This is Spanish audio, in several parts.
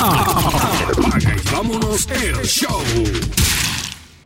Apaga y vámonos el show.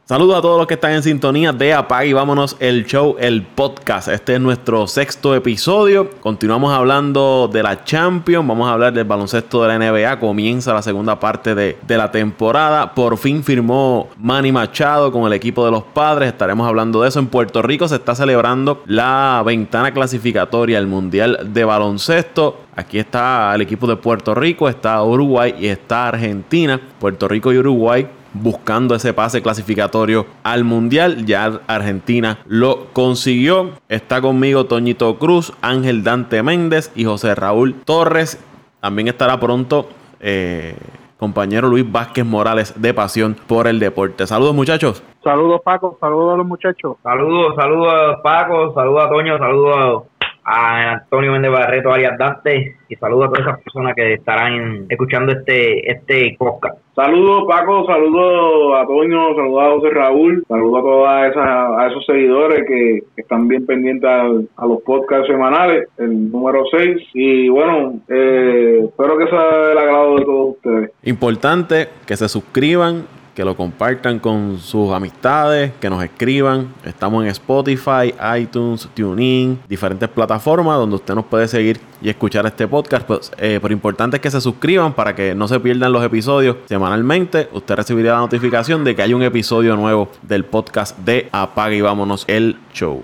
Saludos a todos los que están en sintonía de Apaga y vámonos el show, el podcast. Este es nuestro sexto episodio. Continuamos hablando de la Champions. Vamos a hablar del baloncesto de la NBA. Comienza la segunda parte de, de la temporada. Por fin firmó Manny Machado con el equipo de los padres. Estaremos hablando de eso. En Puerto Rico se está celebrando la ventana clasificatoria al Mundial de Baloncesto. Aquí está el equipo de Puerto Rico, está Uruguay y está Argentina. Puerto Rico y Uruguay buscando ese pase clasificatorio al Mundial. Ya Argentina lo consiguió. Está conmigo Toñito Cruz, Ángel Dante Méndez y José Raúl Torres. También estará pronto eh, compañero Luis Vázquez Morales de Pasión por el Deporte. Saludos muchachos. Saludos Paco, saludos a los muchachos. Saludos, saludos Paco, saludos a Toño, saludos a Antonio Méndez Barreto, alias Dante, y saludos a todas esas personas que estarán escuchando este, este podcast. Saludos Paco, saludos a Toño, saludos a José Raúl, saludos a todos a esos seguidores que, que están bien pendientes a, a, los podcasts semanales, el número 6. Y bueno, eh, espero que sea del agrado de todos ustedes. Importante que se suscriban que lo compartan con sus amistades, que nos escriban. Estamos en Spotify, iTunes, TuneIn, diferentes plataformas donde usted nos puede seguir y escuchar este podcast. Pues, eh, pero importante es que se suscriban para que no se pierdan los episodios semanalmente. Usted recibirá la notificación de que hay un episodio nuevo del podcast de Apaga y Vámonos el Show.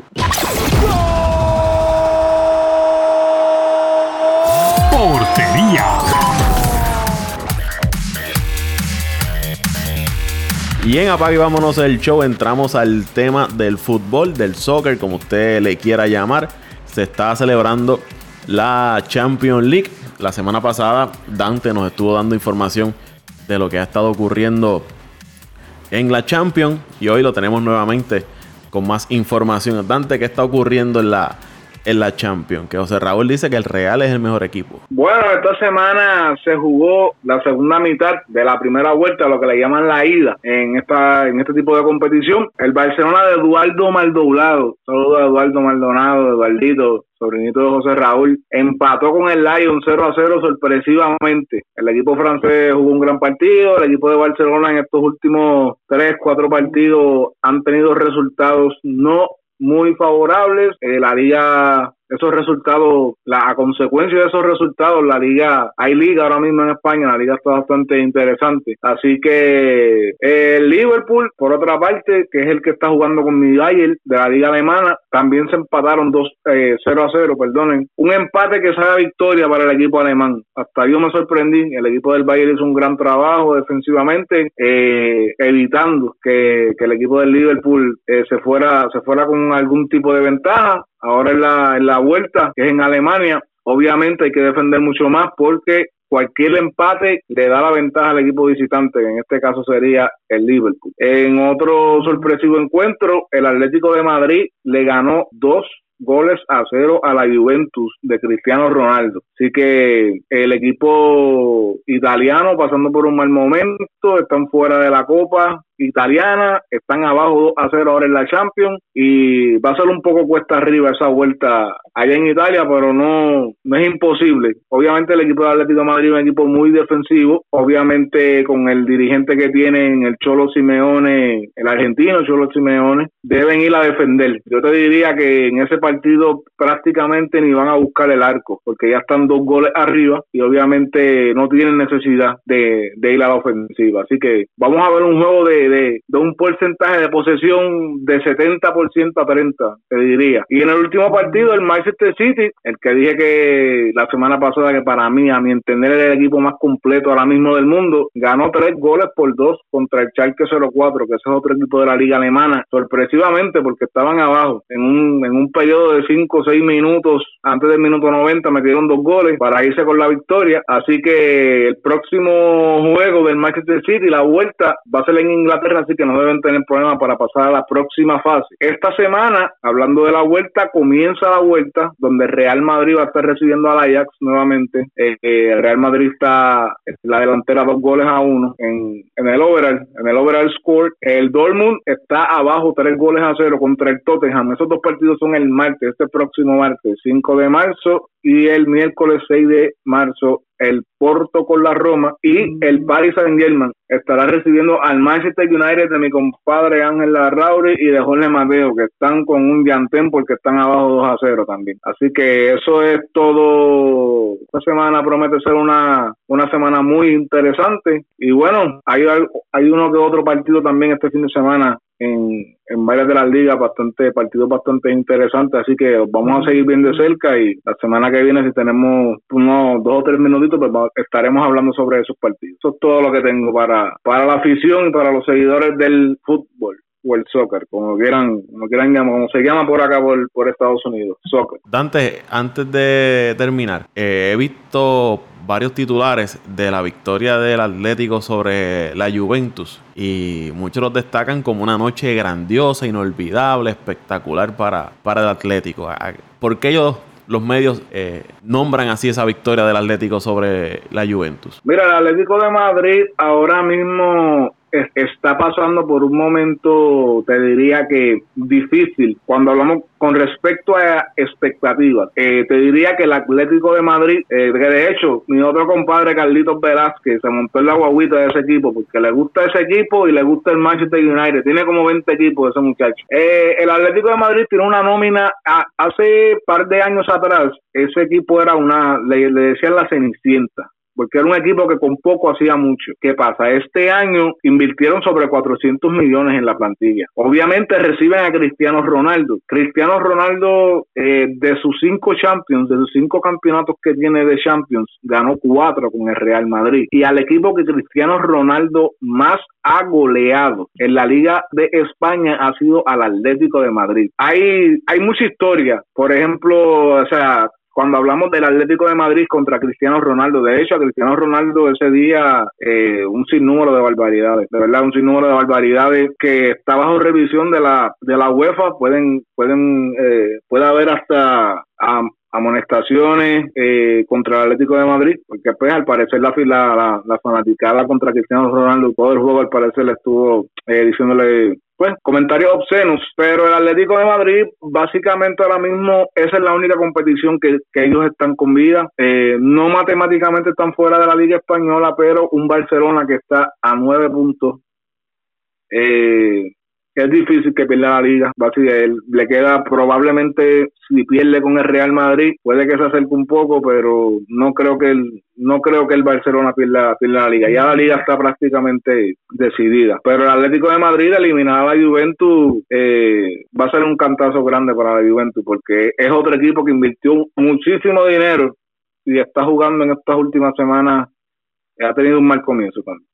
Y en Apague Vámonos el show entramos al tema del fútbol, del soccer, como usted le quiera llamar. Se está celebrando la Champions League. La semana pasada Dante nos estuvo dando información de lo que ha estado ocurriendo en la Champions y hoy lo tenemos nuevamente con más información. Dante, ¿qué está ocurriendo en la, en la Champions? Que José Raúl dice que el Real es el mejor equipo. Bueno, esta semana se jugó la segunda mitad de la primera vuelta, lo que le llaman la ida en esta en este tipo de competición. El Barcelona de Eduardo Maldonado, saludos a Eduardo Maldonado, Eduardito, sobrinito de José Raúl, empató con el Lyon 0 a 0 sorpresivamente. El equipo francés jugó un gran partido, el equipo de Barcelona en estos últimos 3, 4 partidos han tenido resultados no muy favorables. Eh, la liga esos resultados, la, a consecuencia de esos resultados, la liga, hay liga ahora mismo en España, la liga está bastante interesante. Así que el Liverpool, por otra parte, que es el que está jugando con mi Bayern de la liga alemana, también se empataron 2 eh, 0 a 0, perdonen. Un empate que sabe victoria para el equipo alemán. Hasta yo me sorprendí, el equipo del Bayern hizo un gran trabajo defensivamente, eh, evitando que, que, el equipo del Liverpool eh, se fuera se fuera con algún tipo de ventaja ahora en la, en la vuelta, que es en Alemania, obviamente hay que defender mucho más porque cualquier empate le da la ventaja al equipo visitante, en este caso sería el Liverpool. En otro sorpresivo encuentro, el Atlético de Madrid le ganó dos goles a cero a la Juventus de Cristiano Ronaldo. Así que el equipo italiano pasando por un mal momento, están fuera de la Copa italiana, están abajo 2 a 0 ahora en la Champions y va a ser un poco cuesta arriba esa vuelta allá en Italia, pero no, no es imposible. Obviamente el equipo de Atlético de Madrid es un equipo muy defensivo, obviamente con el dirigente que tienen, el Cholo Simeone, el argentino Cholo Simeone, deben ir a defender. Yo te diría que en ese partido prácticamente ni van a buscar el arco, porque ya están dos goles arriba y obviamente no tienen necesidad de, de ir a la ofensiva. Así que vamos a ver un juego de, de, de un porcentaje de posesión de 70% a 30, te diría. Y en el último partido, el Manchester City, el que dije que la semana pasada que para mí, a mi entender, era el equipo más completo ahora mismo del mundo, ganó tres goles por dos contra el Schalke 04, que ese es otro equipo de la liga alemana, sorpresivamente porque estaban abajo. En un, en un periodo de 5 o 6 minutos antes del minuto 90 metieron dos goles para irse con la victoria, así que el próximo juego del Manchester City, la vuelta va a ser en Inglaterra, así que no deben tener problemas para pasar a la próxima fase. Esta semana, hablando de la vuelta, comienza la vuelta, donde Real Madrid va a estar recibiendo al Ajax nuevamente. Eh, eh, Real Madrid está la delantera dos goles a uno en, en el overall, en el overall score. El Dortmund está abajo tres goles a cero contra el Tottenham. Esos dos partidos son el martes, este próximo martes, 5 de marzo, y el miércoles 6 de marzo el Porto con la Roma y el Paris Saint Germain estará recibiendo al Manchester United de mi compadre Ángel Larrauri y de Jorge Mateo que están con un llantén porque están abajo 2 a 0 también. Así que eso es todo. Esta semana promete ser una, una semana muy interesante y bueno, hay, hay uno que otro partido también este fin de semana en, en varias de las ligas, bastante partidos bastante interesantes, así que vamos a seguir bien de cerca y la semana que viene si tenemos unos dos o tres minutitos, pues estaremos hablando sobre esos partidos. Eso es todo lo que tengo para, para la afición y para los seguidores del fútbol o el soccer, como quieran, como quieran llamar, como se llama por acá por, por Estados Unidos, soccer. Dante, antes de terminar, eh, he visto varios titulares de la victoria del Atlético sobre la Juventus y muchos los destacan como una noche grandiosa, inolvidable, espectacular para, para el Atlético. ¿Por qué ellos los medios eh, nombran así esa victoria del Atlético sobre la Juventus? Mira, el Atlético de Madrid ahora mismo está pasando por un momento, te diría que difícil, cuando hablamos con respecto a expectativas. Eh, te diría que el Atlético de Madrid, eh, que de hecho mi otro compadre Carlitos Velázquez se montó en la guaguita de ese equipo porque le gusta ese equipo y le gusta el Manchester United. Tiene como 20 equipos ese muchacho. Eh, el Atlético de Madrid tiene una nómina, hace par de años atrás, ese equipo era una, le decían la Cenicienta porque era un equipo que con poco hacía mucho. ¿Qué pasa? Este año invirtieron sobre 400 millones en la plantilla. Obviamente reciben a Cristiano Ronaldo. Cristiano Ronaldo, eh, de sus cinco Champions, de sus cinco campeonatos que tiene de Champions, ganó cuatro con el Real Madrid. Y al equipo que Cristiano Ronaldo más ha goleado en la Liga de España ha sido al Atlético de Madrid. Hay, hay mucha historia. Por ejemplo, o sea, cuando hablamos del Atlético de Madrid contra Cristiano Ronaldo. De hecho, a Cristiano Ronaldo ese día eh, un sinnúmero de barbaridades, de verdad, un sinnúmero de barbaridades que está bajo revisión de la de la UEFA. Pueden pueden eh, puede haber hasta amonestaciones eh, contra el Atlético de Madrid, porque pues al parecer la, la, la, fanaticada contra Cristiano Ronaldo, todo el juego al parecer le estuvo eh, diciéndole pues comentarios obscenos, pero el Atlético de Madrid básicamente ahora mismo esa es la única competición que, ellos están con vida, eh, no matemáticamente están fuera de la Liga Española, pero un Barcelona que está a nueve puntos eh, es difícil que pierda la liga. Él le queda probablemente si pierde con el Real Madrid, puede que se acerque un poco, pero no creo que el, no creo que el Barcelona pierda, pierda la liga. Ya la liga está prácticamente decidida. Pero el Atlético de Madrid eliminada a la Juventus eh, va a ser un cantazo grande para la Juventus porque es otro equipo que invirtió muchísimo dinero y está jugando en estas últimas semanas. Ha tenido un mal comienzo también.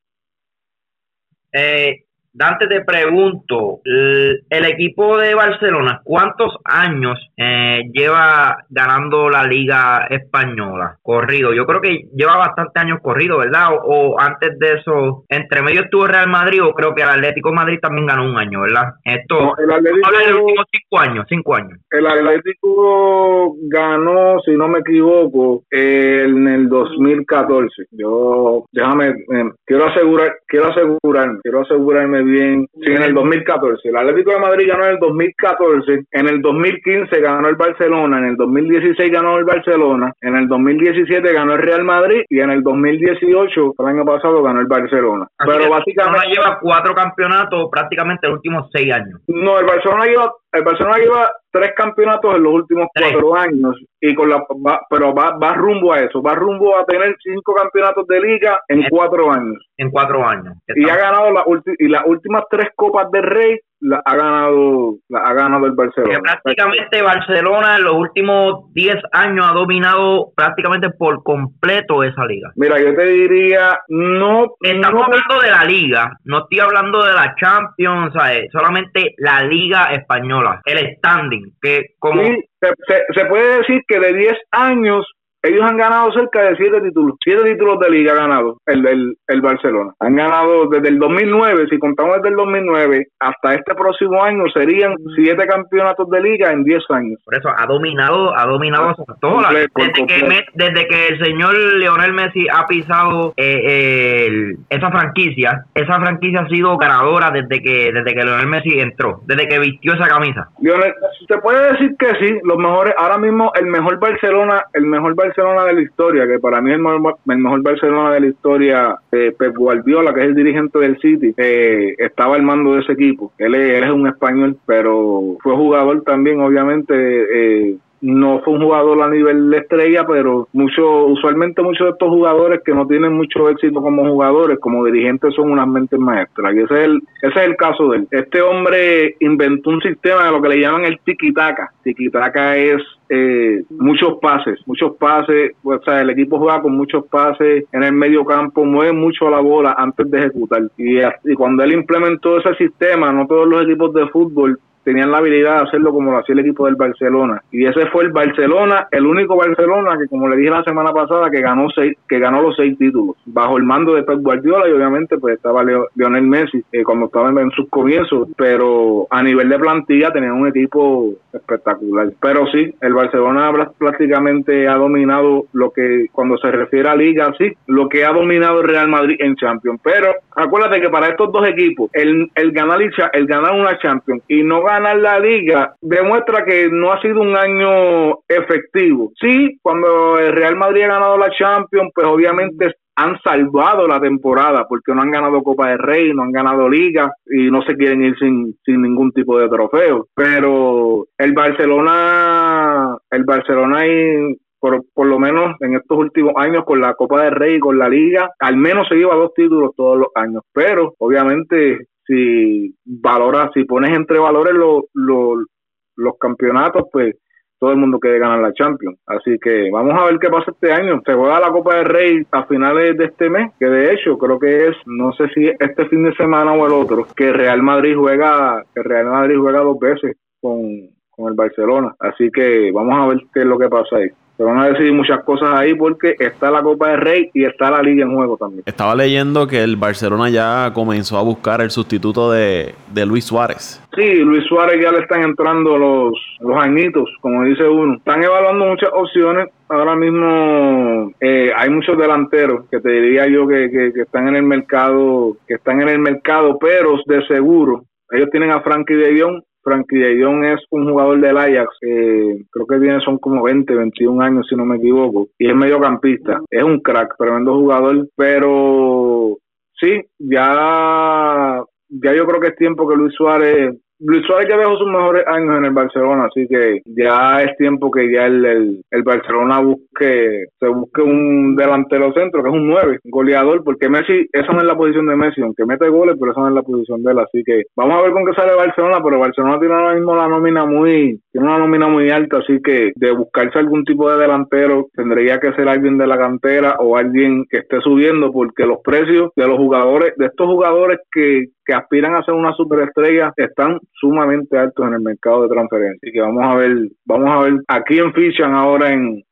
Eh, Dante, te pregunto, el, equipo de Barcelona, ¿cuántos años eh, lleva ganando la Liga Española corrido? Yo creo que lleva bastantes años corrido, ¿verdad? O, antes de eso, entre medio estuvo Real Madrid o creo que el Atlético Madrid también ganó un año, ¿verdad? Esto, el Atlético, de los últimos cinco años, cinco años. El Atlético ganó, si no me equivoco, en el 2014. Yo, déjame, eh, quiero asegurar, quiero asegurarme, quiero asegurarme bien. Sí, en el 2014. El Atlético de Madrid ganó en el 2014. En el 2015 ganó el Barcelona. En el 2016 ganó el Barcelona. En el 2017 ganó el Real Madrid. Y en el 2018, el año pasado, ganó el Barcelona. Pero básicamente. lleva cuatro campeonatos prácticamente los últimos seis años. No, el Barcelona lleva el Barcelona lleva tres campeonatos en los últimos cuatro años y con la pero va, va rumbo a eso, va rumbo a tener cinco campeonatos de liga en, cuatro años. En cuatro años. Y ha ganado la y las últimas tres copas de Rey la ha ganado la ha ganado el Barcelona. prácticamente Barcelona en los últimos 10 años ha dominado prácticamente por completo esa liga. Mira, yo te diría, no... Estamos hablando de la liga, no estoy hablando de la Champions, ¿sabes? solamente la liga española, el standing, que como... se, se puede decir que de 10 años ellos han ganado cerca de siete títulos, siete títulos de liga ha ganado el, el, Barcelona. Han ganado desde el 2009, si contamos desde el 2009 hasta este próximo año, serían siete campeonatos de liga en diez años. Por eso ha dominado, ha dominado ah, todas. Desde que, desde que el señor Leonel Messi ha pisado eh, esa franquicia, esa franquicia ha sido ganadora desde que desde que Leonel Messi entró, desde que vistió esa camisa. Leonel, se puede decir que sí, los mejores, ahora mismo el mejor Barcelona, el mejor Barcelona Barcelona de la historia, que para mí es el mejor, el mejor Barcelona de la historia, eh, Pep Guardiola, que es el dirigente del City, eh, estaba al mando de ese equipo. Él es, él es un español, pero fue jugador también, obviamente, eh, no fue un jugador a nivel estrella, pero mucho, usualmente muchos de estos jugadores que no tienen mucho éxito como jugadores, como dirigentes, son unas mentes maestras. Y ese es el, ese es el caso de él. Este hombre inventó un sistema de lo que le llaman el tiki-taka. Tiki-taka es eh, muchos pases, muchos pases, o sea, el equipo juega con muchos pases en el medio campo, mueve mucho la bola antes de ejecutar. Y, y cuando él implementó ese sistema, no todos los equipos de fútbol tenían la habilidad de hacerlo como lo hacía el equipo del Barcelona. Y ese fue el Barcelona, el único Barcelona que, como le dije la semana pasada, que ganó seis, que ganó los seis títulos bajo el mando de Pep Guardiola y obviamente pues estaba Lionel Messi eh, cuando estaba en, sus comienzos, pero a nivel de plantilla tenían un equipo espectacular. Pero sí, el Barcelona prácticamente ha dominado lo que cuando se refiere a liga, sí, lo que ha dominado el Real Madrid en Champions. Pero acuérdate que para estos dos equipos, el, el ganar el ganar una Champions y no ganar ganar la liga demuestra que no ha sido un año efectivo. Sí, cuando el Real Madrid ha ganado la Champions, pues obviamente han salvado la temporada porque no han ganado Copa de Rey, no han ganado Liga y no se quieren ir sin, sin ningún tipo de trofeo. Pero el Barcelona, el Barcelona y por, por lo menos en estos últimos años con la Copa de Rey y con la Liga, al menos se lleva dos títulos todos los años. Pero obviamente si valoras, si pones entre valores los, los, campeonatos, pues todo el mundo quiere ganar la Champions. Así que vamos a ver qué pasa este año. Se juega la Copa del Rey a finales de este mes, que de hecho creo que es, no sé si este fin de semana o el otro, que Real Madrid juega, que Real Madrid juega dos veces con, con el Barcelona. Así que vamos a ver qué es lo que pasa ahí se van a decidir muchas cosas ahí porque está la Copa de Rey y está la Liga en juego también. Estaba leyendo que el Barcelona ya comenzó a buscar el sustituto de, Luis Suárez. Sí, Luis Suárez ya le están entrando los, los añitos, como dice uno. Están evaluando muchas opciones. Ahora mismo eh, hay muchos delanteros que te diría yo que, que, están en el mercado, que están en el mercado, pero de seguro ellos tienen a Frankie de Jong Frankie de es un jugador del Ajax, creo que tiene son como 20, 21 años si no me equivoco, y es mediocampista, es un crack, tremendo jugador, pero sí, ya, ya yo creo que es tiempo que Luis Suárez Luis Suárez ya dejó sus mejores años en el Barcelona, así que ya es tiempo que ya el, el, Barcelona busque, se busque un delantero centro, que es un 9, goleador, porque Messi, esa no es la posición de Messi, aunque mete goles, pero esa no es la posición de él, así que vamos a ver con qué sale Barcelona, pero Barcelona tiene ahora mismo la nómina muy, tiene una nómina muy alta, así que de buscarse algún tipo de delantero tendría que ser alguien de la cantera o alguien que esté subiendo, porque los precios de los jugadores, de estos jugadores que, que aspiran a ser una superestrella están sumamente altos en el mercado de transferencia y que vamos a ver vamos a ver a quién fichan ahora en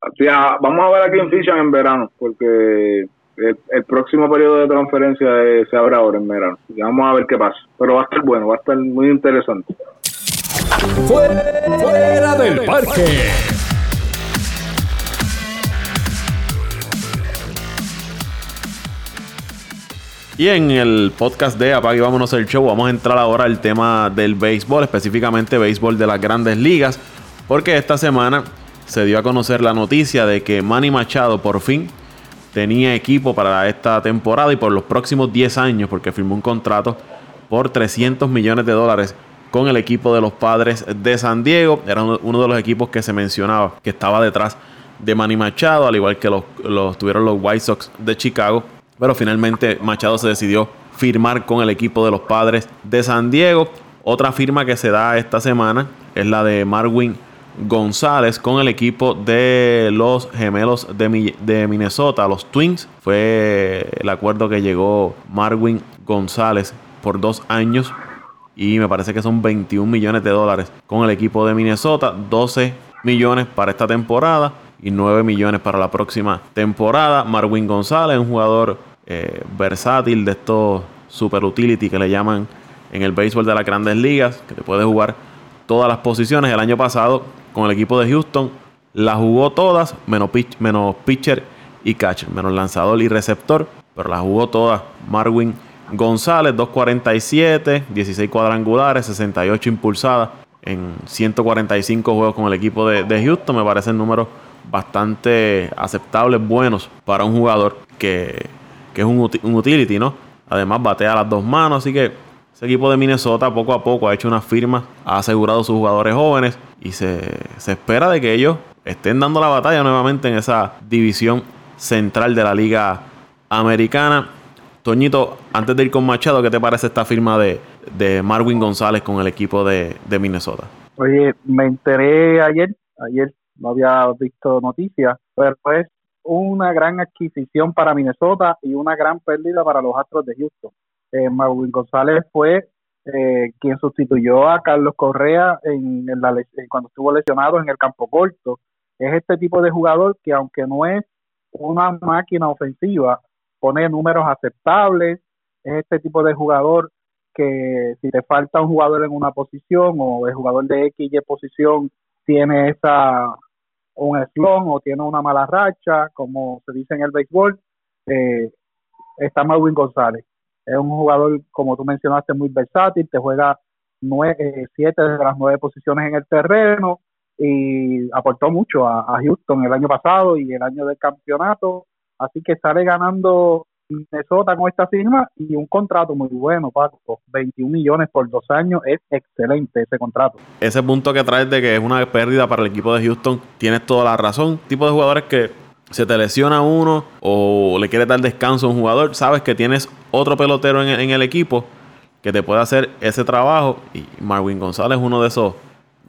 vamos a ver a quién fichan en verano porque el, próximo periodo de transferencia se abre ahora en verano. Y vamos a ver qué pasa. Pero va a estar bueno va a estar muy interesante. Fuera del parque Y en el podcast de Apague Vámonos el Show vamos a entrar ahora al tema del béisbol, específicamente béisbol de las grandes ligas, porque esta semana se dio a conocer la noticia de que Manny Machado por fin tenía equipo para esta temporada y por los próximos 10 años, porque firmó un contrato por 300 millones de dólares con el equipo de los padres de San Diego. Era uno de los equipos que se mencionaba que estaba detrás de Manny Machado, al igual que los, los tuvieron los White Sox de Chicago. Pero finalmente Machado se decidió firmar con el equipo de los padres de San Diego. Otra firma que se da esta semana es la de Marwin González con el equipo de los gemelos de, Minnesota, los Twins. Fue el acuerdo que llegó Marwin González por dos años y me parece que son 21 millones de dólares con el equipo de Minnesota, 12 millones para esta temporada y 9 millones para la próxima temporada. Marwin González, un jugador eh, versátil, de estos super utility que le llaman en el béisbol de las grandes ligas, que te puede jugar todas las posiciones. El año pasado, con el equipo de Houston, las jugó todas, menos, menos pitcher y catcher, menos lanzador y receptor, pero las jugó todas. Marwin González, 247, 16 cuadrangulares, 68 impulsadas en 145 juegos con el equipo de, de Houston. Me parece el número bastante aceptables, buenos para un jugador que, es un, un, utility, ¿no? Además batea las dos manos, así que ese equipo de Minnesota poco a poco ha hecho una firma, ha asegurado sus jugadores jóvenes y se, se espera de que ellos estén dando la batalla nuevamente en esa división central de la liga americana. Toñito, antes de ir con Machado, ¿qué te parece esta firma de, de Marwin González con el equipo de, de Minnesota? Oye, me enteré ayer, ayer no había visto noticias, pero es una gran adquisición para Minnesota y una gran pérdida para los Astros de Houston. Eh, Marwin González fue eh, quien sustituyó a Carlos Correa en, la, cuando estuvo lesionado en el campo corto. Es este tipo de jugador que aunque no es una máquina ofensiva, pone números aceptables, es este tipo de jugador que si te falta un jugador en una posición o el jugador de X y posición tiene esa un slon o tiene una mala racha, como se dice en el béisbol, eh, está Marwin González. Es un jugador, como tú mencionaste, muy versátil, te juega eh, siete de las nueve posiciones en el terreno y aportó mucho a, a Houston el año pasado y el año del campeonato. Así que sale ganando Minnesota con esta firma y un contrato muy bueno, Paco. 21 millones por dos años es excelente ese contrato. Ese punto que traes de que es una pérdida para el equipo de Houston, tienes toda la razón. Tipo de jugadores que se te lesiona uno o le quiere dar descanso a un jugador, sabes que tienes otro pelotero en, el equipo que te puede hacer ese trabajo y Marwin González es uno de esos,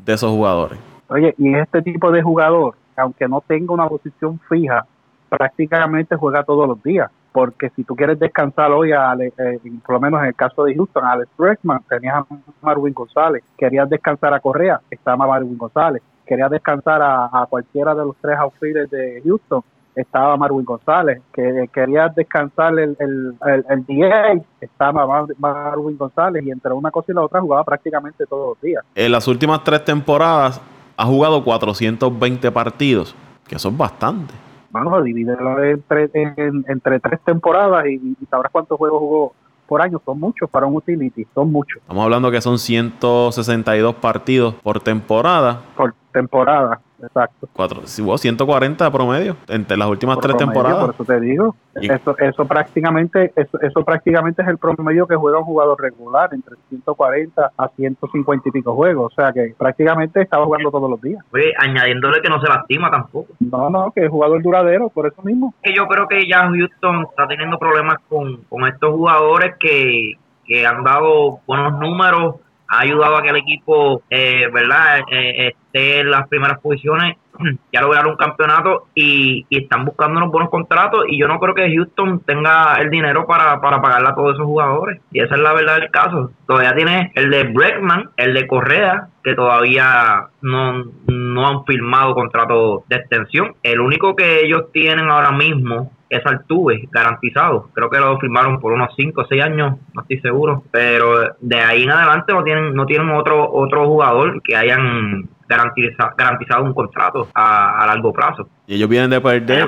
de esos jugadores. Oye, y este tipo de jugador, aunque no tenga una posición fija, prácticamente juega todos los días porque si tú quieres descansar hoy, a, eh, por lo menos en el caso de Houston, Alex Bregman, tenías a Marwin González, querías descansar a Correa, estaba Marwin González, querías descansar a, cualquiera de los tres outfielders de Houston, estaba Marwin González, que querías descansar el, el, el, estaba Marwin González, y entre una cosa y la otra jugaba prácticamente todos los días. En las últimas tres temporadas ha jugado 420 partidos, que son bastantes bueno, divídelo entre, entre tres temporadas y, sabrás cuántos juegos jugó por año. Son muchos para un utility, son muchos. Estamos hablando que son 162 partidos por temporada. Por temporada. Exacto. Cuatro, si hubo 140 promedio entre las últimas tres temporadas. Por eso te digo. Eso, eso prácticamente eso, eso prácticamente es el promedio que juega un jugador regular, entre 140 a 150 y pico juegos. O sea que prácticamente estaba jugando todos los días. Oye, añadiéndole que no se lastima tampoco. No, no, que es jugador duradero, por eso mismo. Que yo creo que ya Houston está teniendo problemas con, con estos jugadores que, que han dado buenos números ha ayudado a que el equipo, eh, ¿verdad?, eh, en las primeras posiciones, ya lograron un campeonato y, están buscando unos buenos contratos y yo no creo que Houston tenga el dinero para, para pagarle a todos esos jugadores y esa es la verdad del caso. Todavía tiene el de Breckman, el de Correa, que todavía no, no han firmado contrato de extensión. El único que ellos tienen ahora mismo es Altuve, garantizado. Creo que lo firmaron por unos 5 o 6 años, no estoy seguro. Pero de ahí en adelante no tienen no tienen otro otro jugador que hayan garantizado, garantizado un contrato a, largo plazo. Y ellos vienen de perder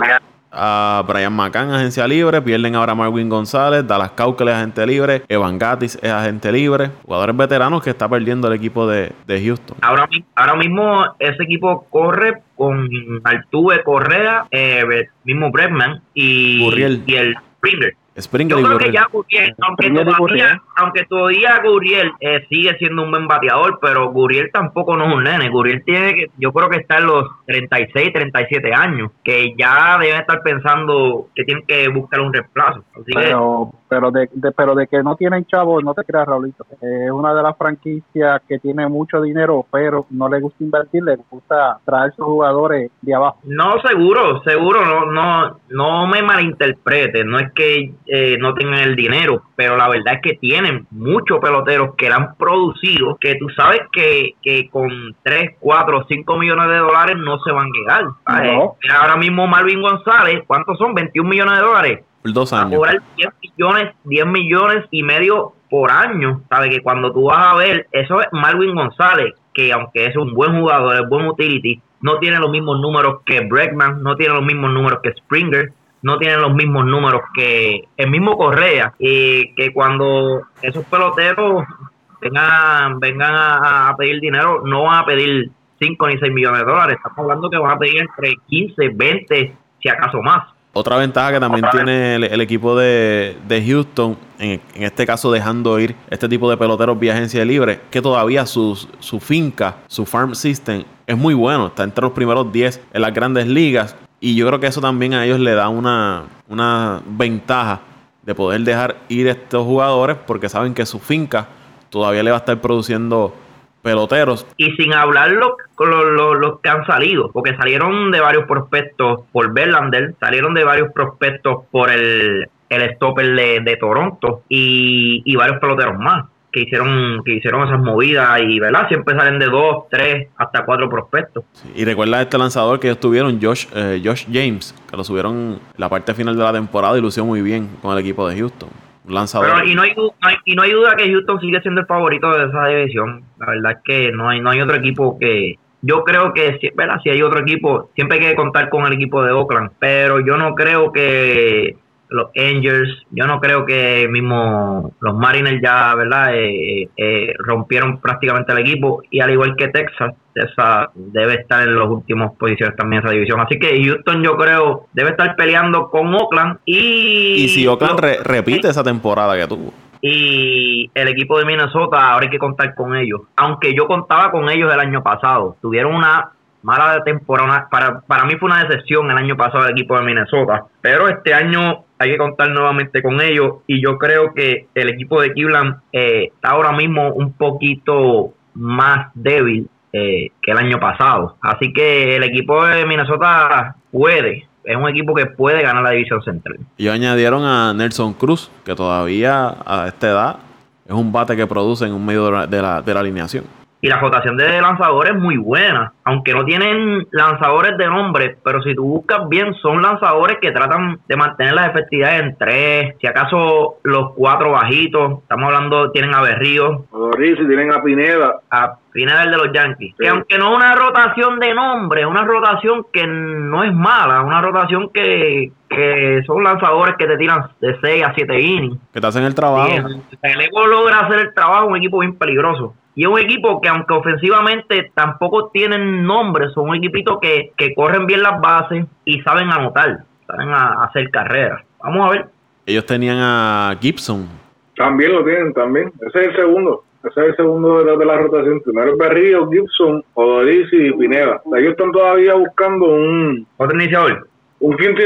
a Brian McCann, agencia libre. Pierden ahora a Marvin González. Dallas Cauquel es agente libre. Evan Gatis es agente libre. Jugadores veteranos que está perdiendo el equipo de, Houston. Ahora, ahora mismo ese equipo corre con Altuve Correa, eh, mismo Bregman y, y el Springer. Springer Yo creo que ya Guriel, aunque todavía, aunque todavía Guriel eh, sigue siendo un buen bateador, pero Guriel tampoco no es un nene. Guriel tiene que, yo creo que está en los 36, 37 años, que ya deben estar pensando que tienen que buscar un reemplazo. pero, pero de, pero de que no tienen chavos, no te creas, Raulito. Es una de las franquicias que tiene mucho dinero, pero no le gusta invertir, le gusta traer sus jugadores de abajo. No, seguro, seguro, no, no, no me malinterprete, no es que eh, no tengan el dinero, pero la verdad es que tienen muchos peloteros que la han producido, que tú sabes que, que con 3, 4, 5 millones de dólares no se van a llegar. Ahora mismo Marvin González, ¿cuántos son? 21 millones de dólares. Por dos años. A cobrar 10 millones, 10 millones y medio por año. ¿Sabes? Que cuando tú vas a ver, eso es Marvin González, que aunque es un buen jugador, es buen utility, no tiene los mismos números que Bregman, no tiene los mismos números que Springer, no tienen los mismos números que el mismo Correa y que cuando esos peloteros vengan vengan a, pedir dinero no van a pedir 5 ni 6 millones de dólares. Estamos hablando que van a pedir entre 15, 20, si acaso más. Otra ventaja que también tiene el, equipo de, Houston, en, este caso dejando ir este tipo de peloteros vía agencia libre, que todavía su, su finca, su farm system, es muy bueno. Está entre los primeros 10 en las grandes ligas. Y yo creo que eso también a ellos le da una, una ventaja de poder dejar ir estos jugadores porque saben que su finca todavía le va a estar produciendo peloteros. Y sin hablar los, los, que han salido, porque salieron de varios prospectos por Verlander, salieron de varios prospectos por el, el stopper de, Toronto y, y varios peloteros más que hicieron que hicieron esas movidas y verdad siempre salen de dos tres hasta cuatro prospectos. Y recuerda este lanzador que ellos tuvieron Josh eh, Josh James que lo subieron la parte final de la temporada y lució muy bien con el equipo de Houston lanzador. Y no hay, y no hay duda que Houston sigue siendo el favorito de esa división. La verdad es que no hay no hay otro equipo que yo creo que ¿verdad? si hay otro equipo siempre hay que contar con el equipo de Oakland. Pero yo no creo que los Angels, yo no creo que mismo los Mariners ya, ¿verdad? Eh, eh, rompieron prácticamente el equipo y al igual que Texas, Texas debe estar en las últimas posiciones también en esa división. Así que Houston yo creo debe estar peleando con Oakland y... Y si Oakland repite esa temporada que tuvo. Y el equipo de Minnesota, ahora hay que contar con ellos. Aunque yo contaba con ellos el año pasado, tuvieron una mala temporada. Para, para mí fue una decepción el año pasado el equipo de Minnesota. Pero este año hay que contar nuevamente con ellos. Y yo creo que el equipo de Cleveland eh, está ahora mismo un poquito más débil eh, que el año pasado. Así que el equipo de Minnesota puede. Es un equipo que puede ganar la división central. Y añadieron a Nelson Cruz, que todavía a esta edad es un bate que produce en un medio de la, de la alineación y la rotación de lanzadores es muy buena, aunque no tienen lanzadores de nombre, pero si tú buscas bien, son lanzadores que tratan de mantener las efectividades en tres, si acaso los cuatro bajitos, estamos hablando, tienen a Berrío. A tienen a Pineda. A Pineda el de los Yankees. Que aunque no es una rotación de nombre, es una rotación que no es mala, una rotación que, que son lanzadores que te tiran de 6 a 7 innings. Que te hacen el trabajo. el equipo logra hacer el trabajo, un equipo bien peligroso. Y es un equipo que aunque ofensivamente tampoco tienen nombre, son un equipito que, que corren bien las bases y saben anotar, saben hacer carreras. Vamos a ver. Ellos tenían a Gibson. También lo tienen, también. Ese es el segundo. Ese es el segundo de la, rotación. Primero es Berrío, Gibson, Odorisi y Pineda. Ellos están todavía buscando un... Otro iniciador un quinto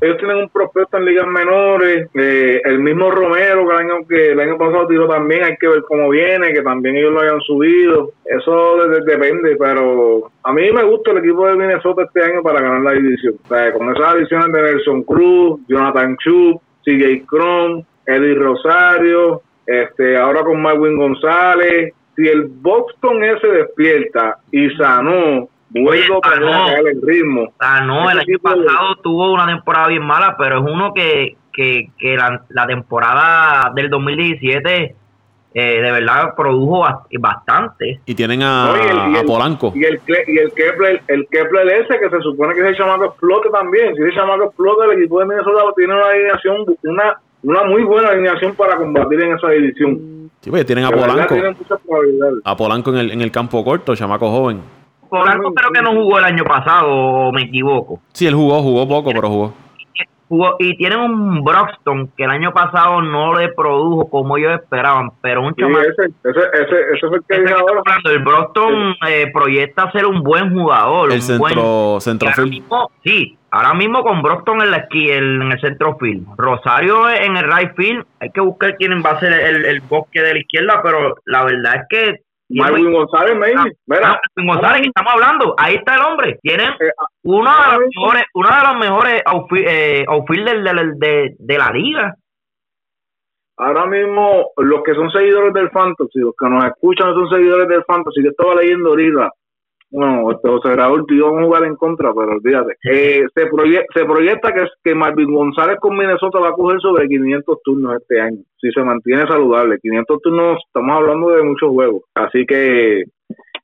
ellos tienen un prospecto en ligas menores, eh, el mismo Romero que el, año, que pasado tiró también, hay que ver cómo viene, que también ellos lo hayan subido, eso depende, pero a mí me gusta el equipo de Minnesota este año para ganar la división, con esas adiciones de Nelson Cruz, Jonathan Chu, CJ Cron, Eddie Rosario, este ahora con Marwin González, si el Boston ese despierta y sanó Vuelvo a el ritmo. Ah, no, el año pasado tuvo una temporada bien mala, pero es uno que, que, que la, la temporada del 2017 eh, de verdad produjo bastante. Y tienen a, Polanco. Y el, y el Kepler, el Kepler ese que se supone que es el llamado explote también. Si ese llamado explote, el equipo de Minnesota tiene una alineación, una, una muy buena alineación para combatir en esa división. Sí, pues tienen a Polanco. A Polanco en el, en el campo corto, chamaco joven. Polanco creo que no jugó el año pasado, o me equivoco. Sí, él jugó, jugó poco, pero jugó. jugó y tienen un Broxton que el año pasado no le produjo como ellos esperaban, pero un chaval. ese, ese, ese, ese, fue el que ahora. El Broxton eh, proyecta ser un buen jugador. El centro, centrofield. Sí, ahora mismo con Broxton en, la esquí, en el centrofield. Rosario en el right field. Hay que buscar quién va a ser el, el bosque de la izquierda, pero la verdad es que Marvin González, maybe. Ah, Mira. González, estamos hablando. Ahí está el hombre. Tiene eh, ah, uno de los mejores, uno de los mejores outfielders de, de, de, la liga. Ahora mismo, los que son seguidores del Fantasy, los que nos escuchan son seguidores del Fantasy, que estaba leyendo ahorita, bueno, este José Raúl vamos a jugar en contra, pero olvídate. Eh, se, proyecta, se proyecta que, que Marvin González con Minnesota va a coger sobre 500 turnos este año, si se mantiene saludable. 500 turnos, estamos hablando de muchos juegos. Así que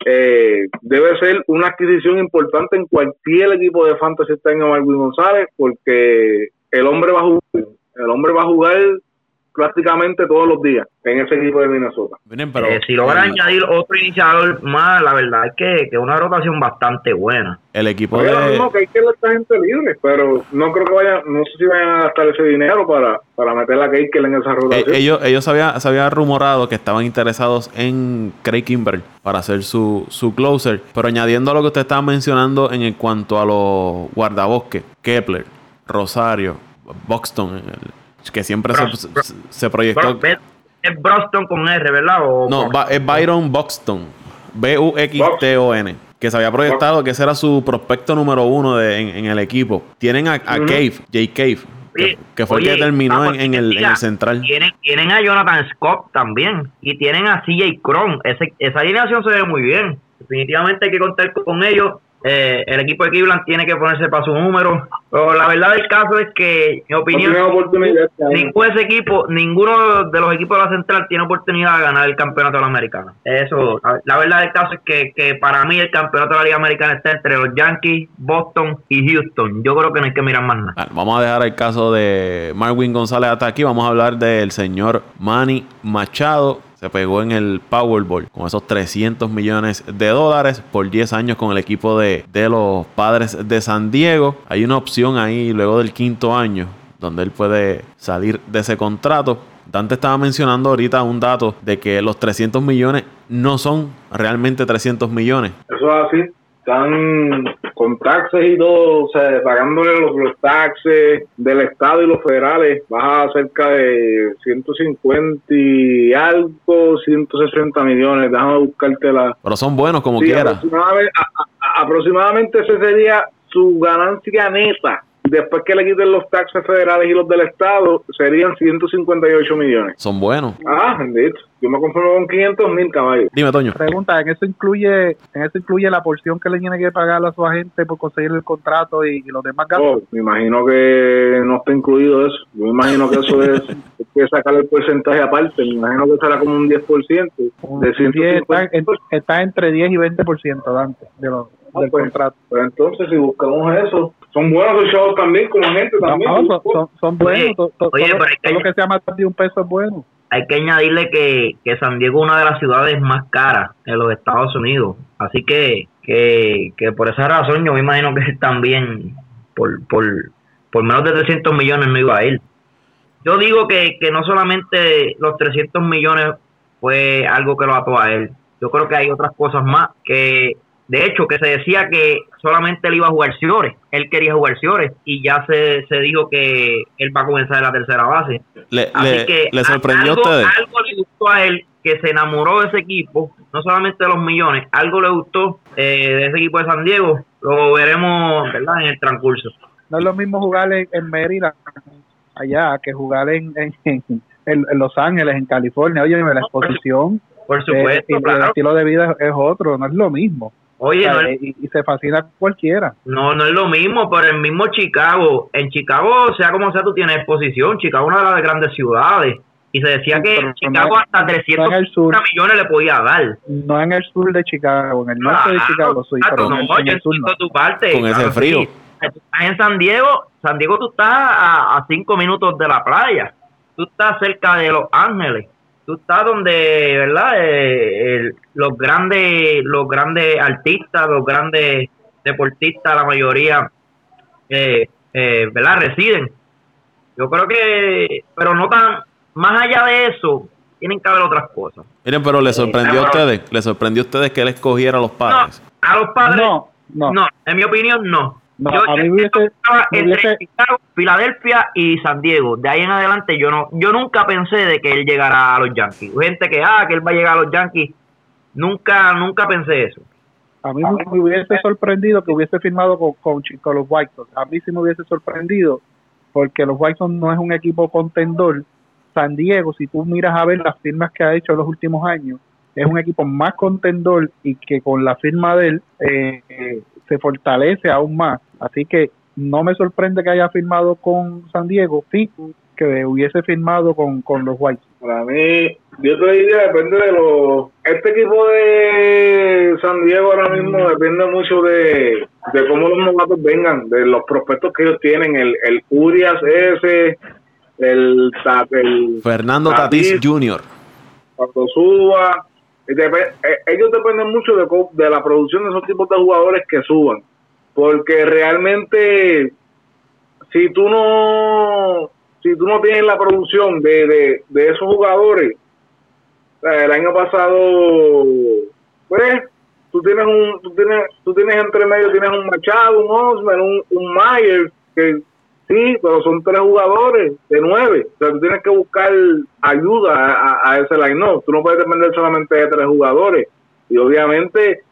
eh, debe ser una adquisición importante en cualquier equipo de fantasy este año Marvin González, porque el hombre va a jugar, el hombre va a jugar prácticamente todos los días en ese equipo de Minnesota. pero, eh, si logra añadir otro iniciador más, la verdad es que es una rotación bastante buena. El equipo de... No, que hay que esta gente libre, pero no creo que vayan, no sé si vayan a gastar ese dinero para, para meter a Keikel en esa eh, rotación. ellos ellos había, se había rumorado que estaban interesados en Craig Kimber para hacer su, su closer, pero añadiendo a lo que usted estaba mencionando en cuanto a los guardabosques, Kepler, Rosario, Buxton, que siempre se, se, proyectó. es Boston con R, ¿verdad? no, es Byron Buxton. B-U-X-T-O-N. Que se había proyectado que ese era su prospecto número uno de, en, el equipo. Tienen a, Cave, Jay Cave. Que, fue el que terminó en, el, en, el, central. Tienen, tienen a Jonathan Scott también. Y tienen a CJ Cron. esa alineación se ve muy bien. Definitivamente hay que contar con ellos. Eh, el equipo de Cleveland tiene que ponerse para su número. Pero la verdad del caso es que, en mi opinión, ningún ese equipo, ninguno de los equipos de la central tiene oportunidad de ganar el campeonato de la americana. Eso, la verdad del caso es que, que para mí el campeonato de la Liga Americana está entre los Yankees, Boston y Houston. Yo creo que no hay que mirar más nada. vamos a dejar el caso de Marwin González hasta aquí. Vamos a hablar del señor Manny Machado se pegó en el Powerball con esos 300 millones de dólares por 10 años con el equipo de, de los padres de San Diego. Hay una opción ahí luego del quinto año donde él puede salir de ese contrato. Dante estaba mencionando ahorita un dato de que los 300 millones no son realmente 300 millones. Eso es así están con taxes y todo, o sea, pagándole los, taxes del Estado y los federales, baja cerca de 150 y algo, 160 millones, déjame buscarte la... Pero son buenos como quiera. Aproximadamente, aproximadamente ese sería su ganancia neta después que le quiten los taxes federales y los del Estado, serían 158 millones. Son buenos. Ah, bendito. Yo me conformo con 500 mil caballos. Dime, Toño. Pregunta, ¿en eso incluye en eso incluye la porción que le tiene que pagar a su agente por conseguir el contrato y, los demás gastos? Oh, me imagino que no está incluido eso. Yo me imagino que eso es, que sacar el porcentaje aparte. Me imagino que será como un 10%. De está, está, entre 10 y 20%, Dante, de los, ah, del pues, contrato. Pues entonces, si buscamos eso, son buenos los shows también, como gente también. No, son, son, buenos. Oye, todo, lo que se llama de un peso es bueno. Hay que añadirle que, que San Diego es una de las ciudades más caras en los Estados Unidos. Así que, que, que por esa razón yo me imagino que también por, por, por menos de 300 millones no iba a ir. Yo digo que, que no solamente los 300 millones fue algo que lo ató a él. Yo creo que hay otras cosas más que de hecho, que se decía que solamente él iba a jugar Ciores. Él quería jugar Ciores y ya se, se dijo que él va a comenzar en la tercera base. Le, Así que le sorprendió algo, a ustedes. Algo le gustó a él que se enamoró de ese equipo, no solamente de los millones, algo le gustó eh, de ese equipo de San Diego. Lo veremos ¿verdad? en el transcurso. No es lo mismo jugar en, en Mérida, allá, que jugar en, en, en, Los Ángeles, en California. Oye, la exposición. Por supuesto, eh, el estilo de vida es otro, no es lo mismo. Oye, no y, se fascina cualquiera. No, no es lo mismo, pero el mismo Chicago, en Chicago, sea como sea, tú tienes exposición. Chicago es una de las grandes ciudades. Y se decía que en Chicago hasta 300 millones le podía dar. No en el sur de Chicago, en el norte de Chicago, soy, pero no, en, el sur Tu parte, Con ese frío. estás en San Diego, San Diego tú estás a, a cinco minutos de la playa. Tú estás cerca de Los Ángeles tú estás donde, ¿verdad? Eh, los grandes, los grandes artistas, los grandes deportistas, la mayoría, eh, eh, ¿verdad? Residen. Yo creo que, pero no tan, más allá de eso, tienen que haber otras cosas. Miren, pero le sorprendió a ustedes, le sorprendió a ustedes que él escogiera a los padres. a los padres, no, no, no, en mi opinión, no yo, a mí estaba entre Chicago, Filadelfia y San Diego. De ahí en adelante yo no, yo nunca pensé de que él llegara a los Yankees. Gente que ah, que él va a llegar a los Yankees, nunca, nunca pensé eso. A mí me hubiese sorprendido que hubiese firmado con, con, los White Sox. A mí sí me hubiese sorprendido porque los White Sox no es un equipo contendor. San Diego, si tú miras a ver las firmas que ha hecho en los últimos años, es un equipo más contendor y que con la firma de él eh, eh se fortalece aún más. Así que no me sorprende que haya firmado con San Diego, sí, que hubiese firmado con, con los Whites. Para mí, yo te diría, depende de los... Este equipo de San Diego ahora mismo depende mucho de, de cómo los novatos vengan, de los prospectos que ellos tienen, el, el Urias ese, el, el Fernando Tatis, Jr. Cuando suba, ellos dependen mucho de, de la producción de esos tipos de jugadores que suban, porque realmente si tú no si tú no tienes la producción de, de, esos jugadores, el año pasado, pues, tú tienes un, tú tienes, tú tienes entre medio, tienes un Machado, un Osman, un, un Mayer, que sí, pero son tres jugadores de nueve. O sea, tú tienes que buscar ayuda a, ese line. No, tú no puedes depender solamente de tres jugadores. Y obviamente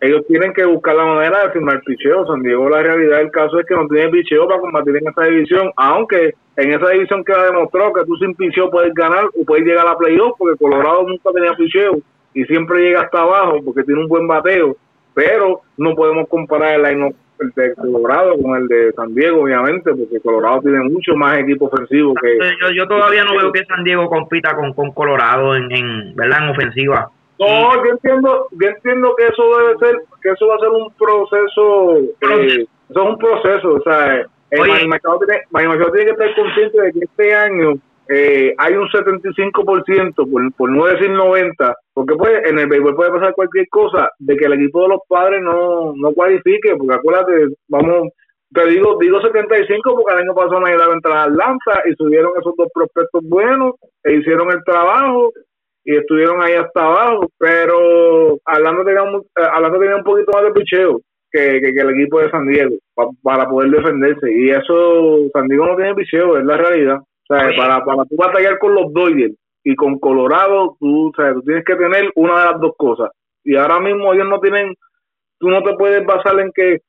ellos tienen que buscar la manera de firmar picheo. San Diego, la realidad del caso es que no tiene picheo para combatir en esa división, aunque en esa división queda demostrado que tú sin picheo puedes ganar o puedes llegar a playoff, porque Colorado nunca tenía picheo y siempre llega hasta abajo porque tiene un buen bateo, pero no podemos comparar el, el de Colorado con el de San Diego, obviamente, porque Colorado tiene mucho más equipo ofensivo que... Yo, yo todavía no veo que San Diego compita con, con Colorado en, en, ¿verdad? en ofensiva. No, yo entiendo, yo entiendo que eso debe ser, que eso va a ser un proceso, eh, eso es un proceso, o sea, el mercado tiene, tiene que estar consciente de que este año eh, hay un 75%, por, por no decir 90%, porque pues en el béisbol puede pasar cualquier cosa, de que el equipo de los padres no, no cualifique, porque acuérdate, vamos, te digo, digo 75 porque el año pasado me ayudaron a entrar a Atlanta y subieron esos dos prospectos buenos e hicieron el trabajo y estuvieron ahí hasta abajo, pero hablando tenía un, eh, hablando tenía un poquito más de picheo que, que, el equipo de San Diego para poder defenderse y eso San Diego no tiene picheo, es la realidad. Para, para tú batallar con los Dodgers y con Colorado, tú, sea, tú tienes que tener una de las dos cosas. Y ahora mismo ellos no tienen, tú no te puedes basar en que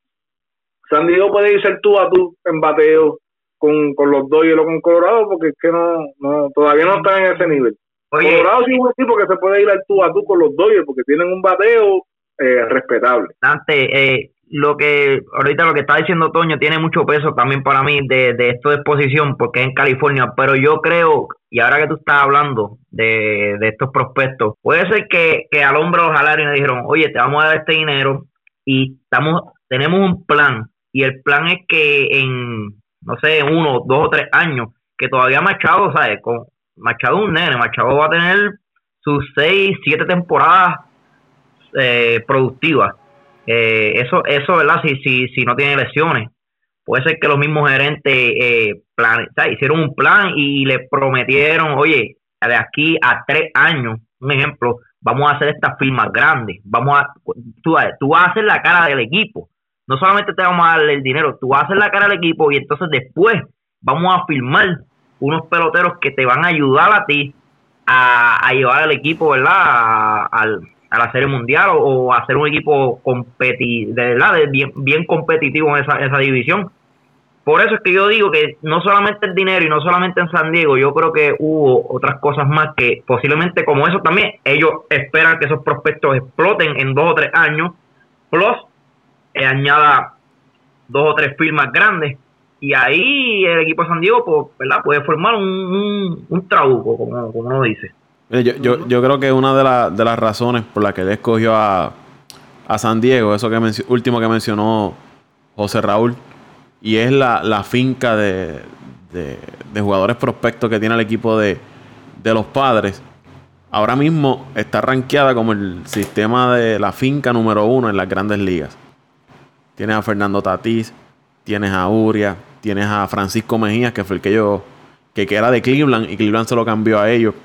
San Diego puede irse tú a tú en bateo con, con los Dodgers o con Colorado porque es que no, no todavía no están en ese nivel. Colorado sí es un equipo que se puede ir al tú a tú con los Dodgers porque tienen un bateo eh, respetable. Dante, eh, lo que ahorita lo que está diciendo Toño tiene mucho peso también para mí de, de esto de exposición porque es en California, pero yo creo, y ahora que tú estás hablando de, estos prospectos, puede ser que, que al hombre los jalaron y le dijeron, oye, te vamos a dar este dinero y estamos tenemos un plan y el plan es que en, no sé, uno, dos o tres años, que todavía Machado, ¿sabes? Con, Machado un nene, Machado va a tener sus seis, siete temporadas eh, productivas. Eh, eso, eso, ¿verdad? Si, si, si no tiene lesiones. Puede ser que los mismos gerentes eh, hicieron un plan y le prometieron, oye, de aquí a tres años, un ejemplo, vamos a hacer estas firmas grandes. Vamos a, tú, tú vas a hacer la cara del equipo. No solamente te vamos a dar el dinero, tú vas a hacer la cara del equipo y entonces después vamos a firmar unos peloteros que te van a ayudar a ti a, llevar al equipo, ¿verdad? A, la Serie Mundial o, a hacer un equipo competi de verdad, bien, bien competitivo en esa, esa división. Por eso es que yo digo que no solamente el dinero y no solamente en San Diego, yo creo que hubo otras cosas más que posiblemente como eso también, ellos esperan que esos prospectos exploten en dos o tres años, plus eh, añada dos o tres firmas grandes y ahí el equipo de San Diego pues, ¿verdad? puede formar un, un, trabuco, como, como uno dice. Yo, yo, yo creo que una de, de las razones por las que él escogió a, a San Diego, eso que último que mencionó José Raúl, y es la, la finca de, de, jugadores prospectos que tiene el equipo de, de los padres. Ahora mismo está rankeada como el sistema de la finca número uno en las grandes ligas. Tienes a Fernando Tatís, tienes a Uria, Tienes a Francisco Mejías, que fue el que yo. que, era de Cleveland y Cleveland se lo cambió a ellos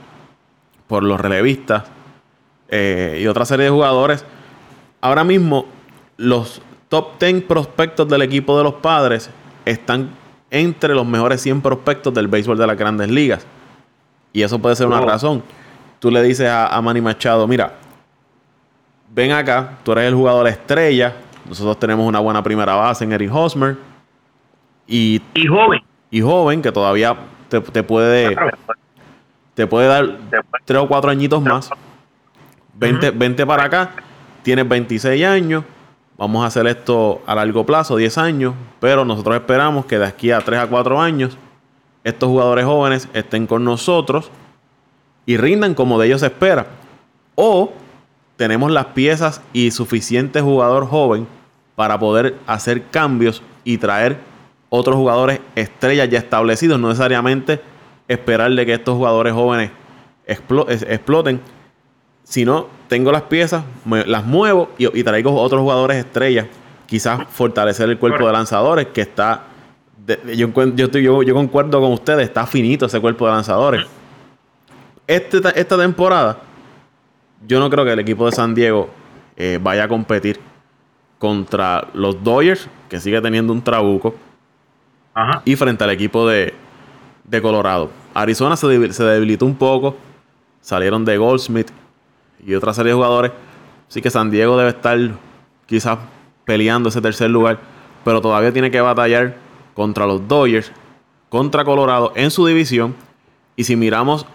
por los relevistas. Eh, y otra serie de jugadores. Ahora mismo, los top 10 prospectos del equipo de los padres están entre los mejores 100 prospectos del béisbol de las grandes ligas. Y eso puede ser una razón. Tú le dices a, a, Manny Machado, mira, ven acá, tú eres el jugador estrella. Nosotros tenemos una buena primera base en Eric Hosmer. Y, joven. Y joven, que todavía te, puede te puede dar tres o cuatro añitos más. Vente, para acá, tienes 26 años, vamos a hacer esto a largo plazo, 10 años, pero nosotros esperamos que de aquí a 3 a 4 años estos jugadores jóvenes estén con nosotros y rindan como de ellos se espera. O tenemos las piezas y suficiente jugador joven para poder hacer cambios y traer otros jugadores estrellas ya establecidos, no necesariamente esperarle que estos jugadores jóvenes exploten, sino tengo las piezas, las muevo y, traigo otros jugadores estrellas, quizás fortalecer el cuerpo de lanzadores que está, yo, yo, yo, concuerdo con ustedes, está finito ese cuerpo de lanzadores. Este, esta temporada, yo no creo que el equipo de San Diego eh, vaya a competir contra los Dodgers, que sigue teniendo un trabuco, y frente al equipo de, de Colorado. Arizona se, debilitó un poco, salieron de Goldsmith y otra serie de jugadores, así que San Diego debe estar quizás peleando ese tercer lugar, pero todavía tiene que batallar contra los Dodgers, contra Colorado en su división, y si miramos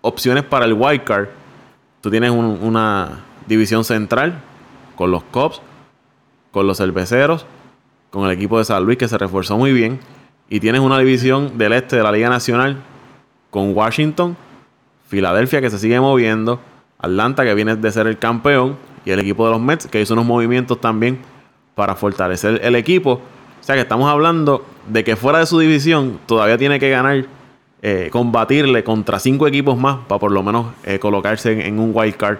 opciones para el wild card, tú tienes una división central con los Cubs, con los cerveceros, con el equipo de San Luis que se reforzó muy bien. Y tienes una división del este de la Liga Nacional con Washington, Filadelfia que se sigue moviendo, Atlanta que viene de ser el campeón y el equipo de los Mets que hizo unos movimientos también para fortalecer el equipo. O sea que estamos hablando de que fuera de su división todavía tiene que ganar, eh, combatirle contra cinco equipos más para por lo menos eh, colocarse en, un wild card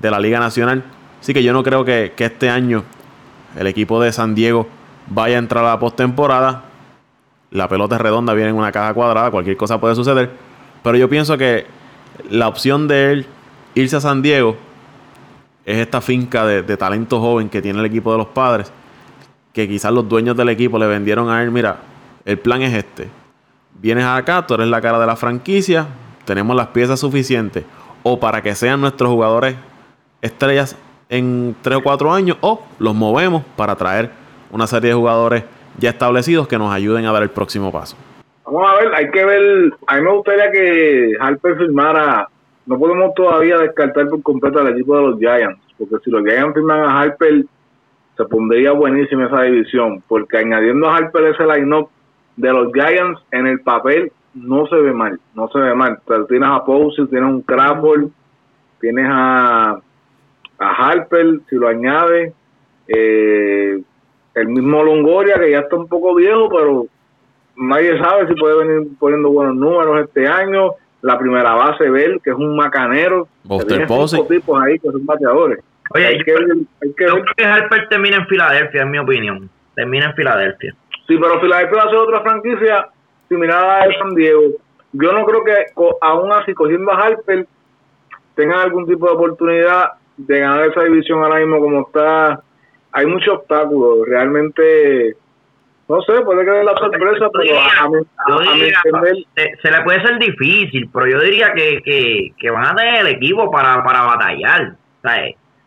de la Liga Nacional. Así que yo no creo que, que este año el equipo de San Diego vaya a entrar a la postemporada. La pelota es redonda, viene en una caja cuadrada, cualquier cosa puede suceder. Pero yo pienso que la opción de él irse a San Diego es esta finca de, talento joven que tiene el equipo de los padres. Que quizás los dueños del equipo le vendieron a él, mira, el plan es este. Vienes acá, tú eres la cara de la franquicia, tenemos las piezas suficientes o para que sean nuestros jugadores estrellas en 3 o 4 años o los movemos para traer una serie de jugadores ya establecidos que nos ayuden a dar el próximo paso. Vamos a ver, hay que ver, a mí me gustaría que Harper firmara, no podemos todavía descartar por completo al equipo de los Giants, porque si los Giants firman a Harper, se pondría buenísima esa división, porque añadiendo a Harper ese line-up de los Giants en el papel no se ve mal, no se ve mal. tienes a Posey, tienes un Crawford, tienes a a Harper, si lo añade, eh, el mismo Longoria, que ya está un poco viejo, pero nadie sabe si puede venir poniendo buenos números este año. La primera base, Bell, que es un macanero. Buster tipos ahí que son bateadores. Oye, hay que, hay que creo que Harper termina en Filadelfia, en mi opinión. Termina en Filadelfia. Sí, pero Filadelfia va a ser otra franquicia similar a de San Diego. Yo no creo que aún así, cogiendo a Harper, tengan algún tipo de oportunidad de ganar esa división ahora mismo como está, hay muchos obstáculos. Realmente, no sé, puede que la sorpresa, pero a, mi, se, le puede ser difícil, pero yo diría que, que, van a tener el equipo para, para batallar.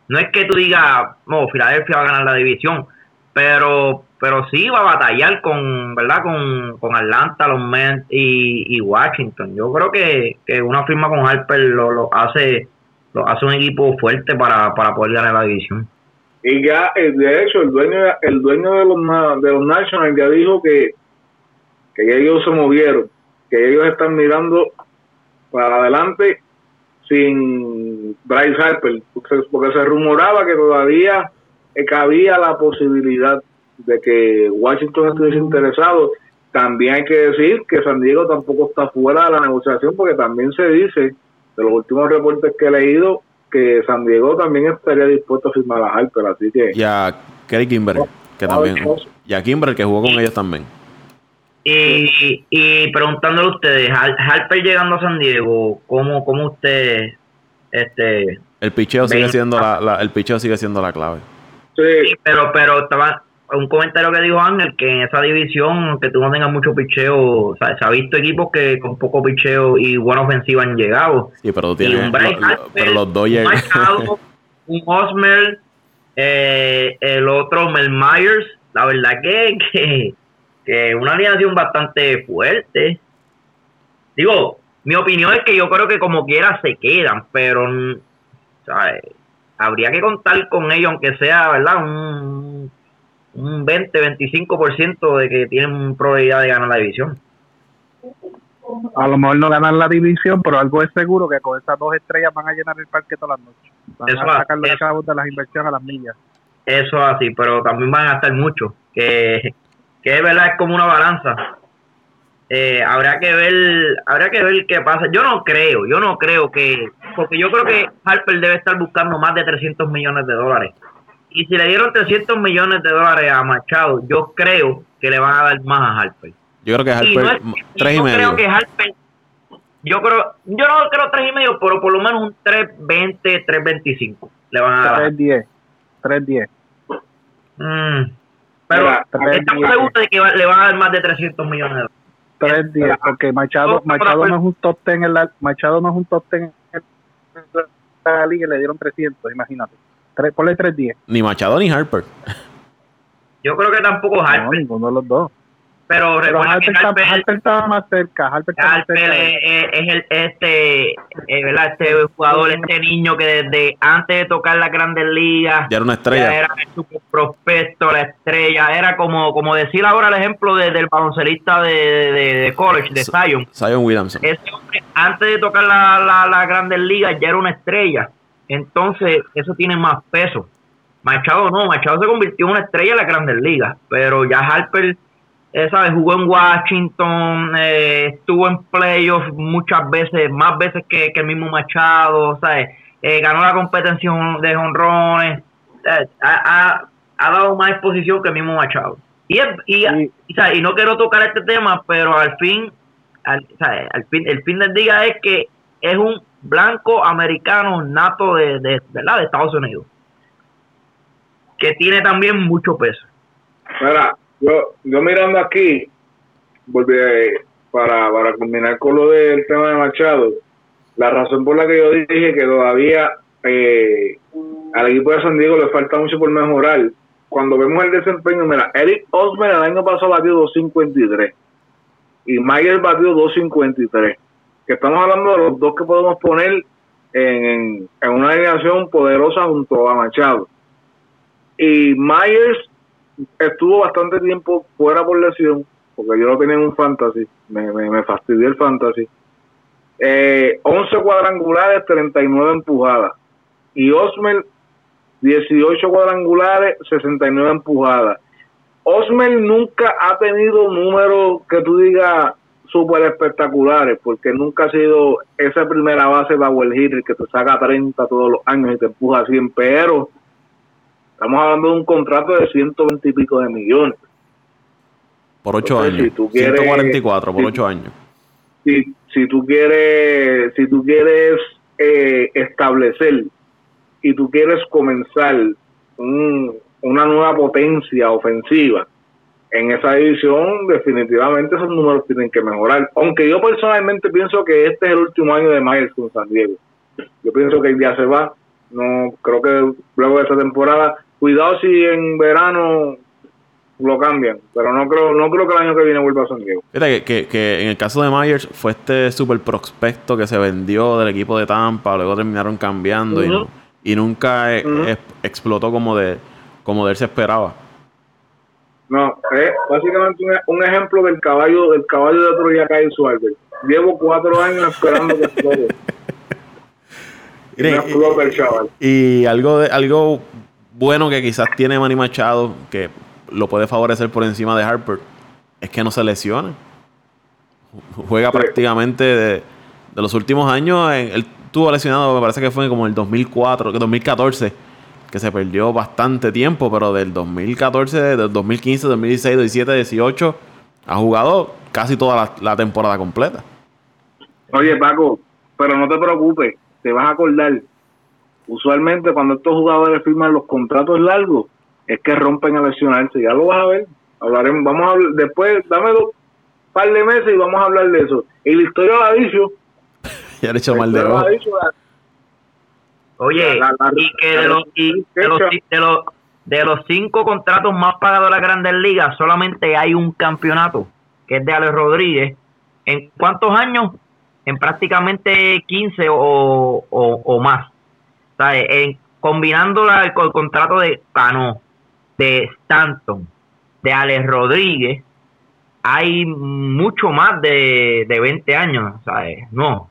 No es que tú digas, no, Filadelfia va a ganar la división, pero pero sí va a batallar con verdad con, con Atlanta los Mets y, y Washington yo creo que, que una firma con Harper lo, lo hace hace un equipo fuerte para, para poder ganar la división. Y ya, eh, de hecho, el dueño el dueño de los, de los Nationals ya dijo que, que ellos se movieron, que ellos están mirando para adelante sin Bryce Harper, porque se rumoraba que todavía cabía la posibilidad de que Washington estuviese interesado. También hay que decir que San Diego tampoco está fuera de la negociación, porque también se dice de los últimos reportes que he leído, que San Diego también estaría dispuesto a firmar a Harper, así que... Y a Kerry Kimber, que también... Y a Kimber, que jugó con ellos también. Y, y preguntándole a ustedes, Harper llegando a San Diego, ¿cómo, cómo usted... este El picheo sigue siendo la, el picheo sigue siendo la clave. Sí, pero, pero estaba un comentario que dijo Ángel, que en esa división, que tú no tengas mucho picheo, se ha visto equipos que con poco picheo y buena ofensiva han llegado. Sí, pero, un pero los Dodgers... Un, Osmer, eh, el otro Mel Myers, la verdad que, que, que una alineación bastante fuerte. Digo, mi opinión es que yo creo que como quiera se quedan, pero ¿sabes? habría que contar con ellos, aunque sea, ¿verdad? Un un 20-25% de que tienen probabilidad de ganar la división. A lo mejor no ganan la división, pero algo es seguro que con esas dos estrellas van a llenar el parque todas las noches. Van eso a sacar los chavos de las inversiones a las millas. Eso así, pero también van a gastar mucho. Que que es verdad, es como una balanza. Eh, habrá que ver, habrá que ver qué pasa. Yo no creo, yo no creo que, porque yo creo que Harper debe estar buscando más de 300 millones de dólares. Y si le dieron 300 millones de dólares a Machado, yo creo que le van a dar más a Harper. Yo creo que Harper, Y no es- tres y yo medio. creo que Harper, yo creo, yo no creo tres y medio, pero por lo menos un 320, 325 le van a dar. 3-10. 3-10. Mm. Pero Mira, estamos 3-10. seguros de que va- le van a dar más de 300 millones de dólares. 3-10. Porque Machado, Machado no es un top 10 en la, Machado no es un top 10 en la liga y le dieron 300, imagínate. Tres, ponle 3-10. Ni Machado ni Harper. Yo creo que tampoco No, Harper, ninguno de los dos. pero Pero que Harper, está- Harper, Harper estaba más cerca. Harper más cerca. es, el este, eh, ¿verdad? Este jugador, este niño que desde antes de tocar las grandes ligas Ya era una ya estrella. era el super prospecto, la estrella, era como como decir ahora el ejemplo de- del baloncelista de, de, de college, de Zion. Zion Williamson. ese hombre antes de tocar la, la, la Grandes Ligas ya era una estrella. Entonces, eso tiene más peso. Machado no, Machado se convirtió en una estrella en la Grandes Ligas, pero ya Harper, eh, ¿sabes? Jugó en Washington, eh, estuvo en playoffs muchas veces, más veces que, que el mismo Machado, ¿sabes? Eh, ganó la competencia de jonrones, ha, ha, dado más exposición que el mismo Machado. Y, es- y, Sí. y, ¿sabes? y no quiero tocar este tema, pero al fin al, sea, al fin, el fin del día es que es un blanco americano nato de, de, ¿verdad? de Estados Unidos, que tiene también mucho peso. Mira, yo, yo mirando aquí, volví para, para culminar con lo del tema de Machado, la razón por la que yo dije que todavía eh, al equipo de San Diego le falta mucho por mejorar, cuando vemos el desempeño, mira, Eric Osmer el año pasado batió 253 y Mayer batió 253, estamos hablando de los dos que podemos poner en, en, una alineación poderosa junto a Machado. Y Myers estuvo bastante tiempo fuera por lesión, porque yo lo tenía en un fantasy, me, me, me fastidió el fantasy. Eh, 11 cuadrangulares, 39 empujadas. Y Osmer, 18 cuadrangulares, 69 empujadas. Osmer nunca ha tenido números que tú digas súper espectaculares, porque nunca ha sido esa primera base de Power Hitter que te saca 30 todos los años y te empuja 100, pero estamos hablando de un contrato de 120 y pico de millones. Por 8 Entonces, años. si tú quieres- 144 por si- 8 años. si, si tú quieres si tú quieres eh, establecer y tú quieres comenzar un- una nueva potencia ofensiva en esa división definitivamente esos números tienen que mejorar. Aunque yo personalmente pienso que este es el último año de Myers con San Diego. Yo pienso que ya se va. No creo que luego de esta temporada cuidado si en verano lo cambian pero no creo no creo que el año que viene vuelva a San Diego. Que, que, que en el caso de Myers fue este super prospecto que se vendió del equipo de Tampa, luego terminaron cambiando y, Ujú. no- y nunca eh, explotó como de como de él se esperaba. No, es básicamente un, un ejemplo del caballo del caballo de Troya Kyle Schwarber. Llevo cuatro años esperando que explote. Y Mire, el chaval. Y algo de, algo bueno que quizás tiene Manny Machado, que lo puede favorecer por encima de Harper, es que no se lesiona. Ju- Juega Sí. prácticamente de, de los últimos años. en- él tuvo lesionado, me parece que fue como el 2004, que 2014, que se perdió bastante tiempo, pero del 2014, del 2015, 2016, 2017, 18, ha jugado casi toda la, la temporada completa. Oye, Paco, pero no te preocupes, te vas a acordar. Usualmente cuando estos jugadores firman los contratos largos, es que rompen a lesionarse. Ya lo vas a ver. Hablaremos, vamos a hablar, después, dame dos par de meses y vamos a hablar de eso. Y la historia lo ha dicho. Ya le he hecho mal de ojo. La- Oye, La- la- y que la- de los, y de los, de los, de los cinco contratos más pagados de las grandes ligas, solamente hay un campeonato, que es de Alex Rodríguez. ¿En cuántos años? En prácticamente 15 o, o, o más. ¿Sabes? En, combinando la- el, co- contrato de Cano, de Stanton, de Alex Rodríguez, hay mucho más de, de 20 años, ¿sabes? No,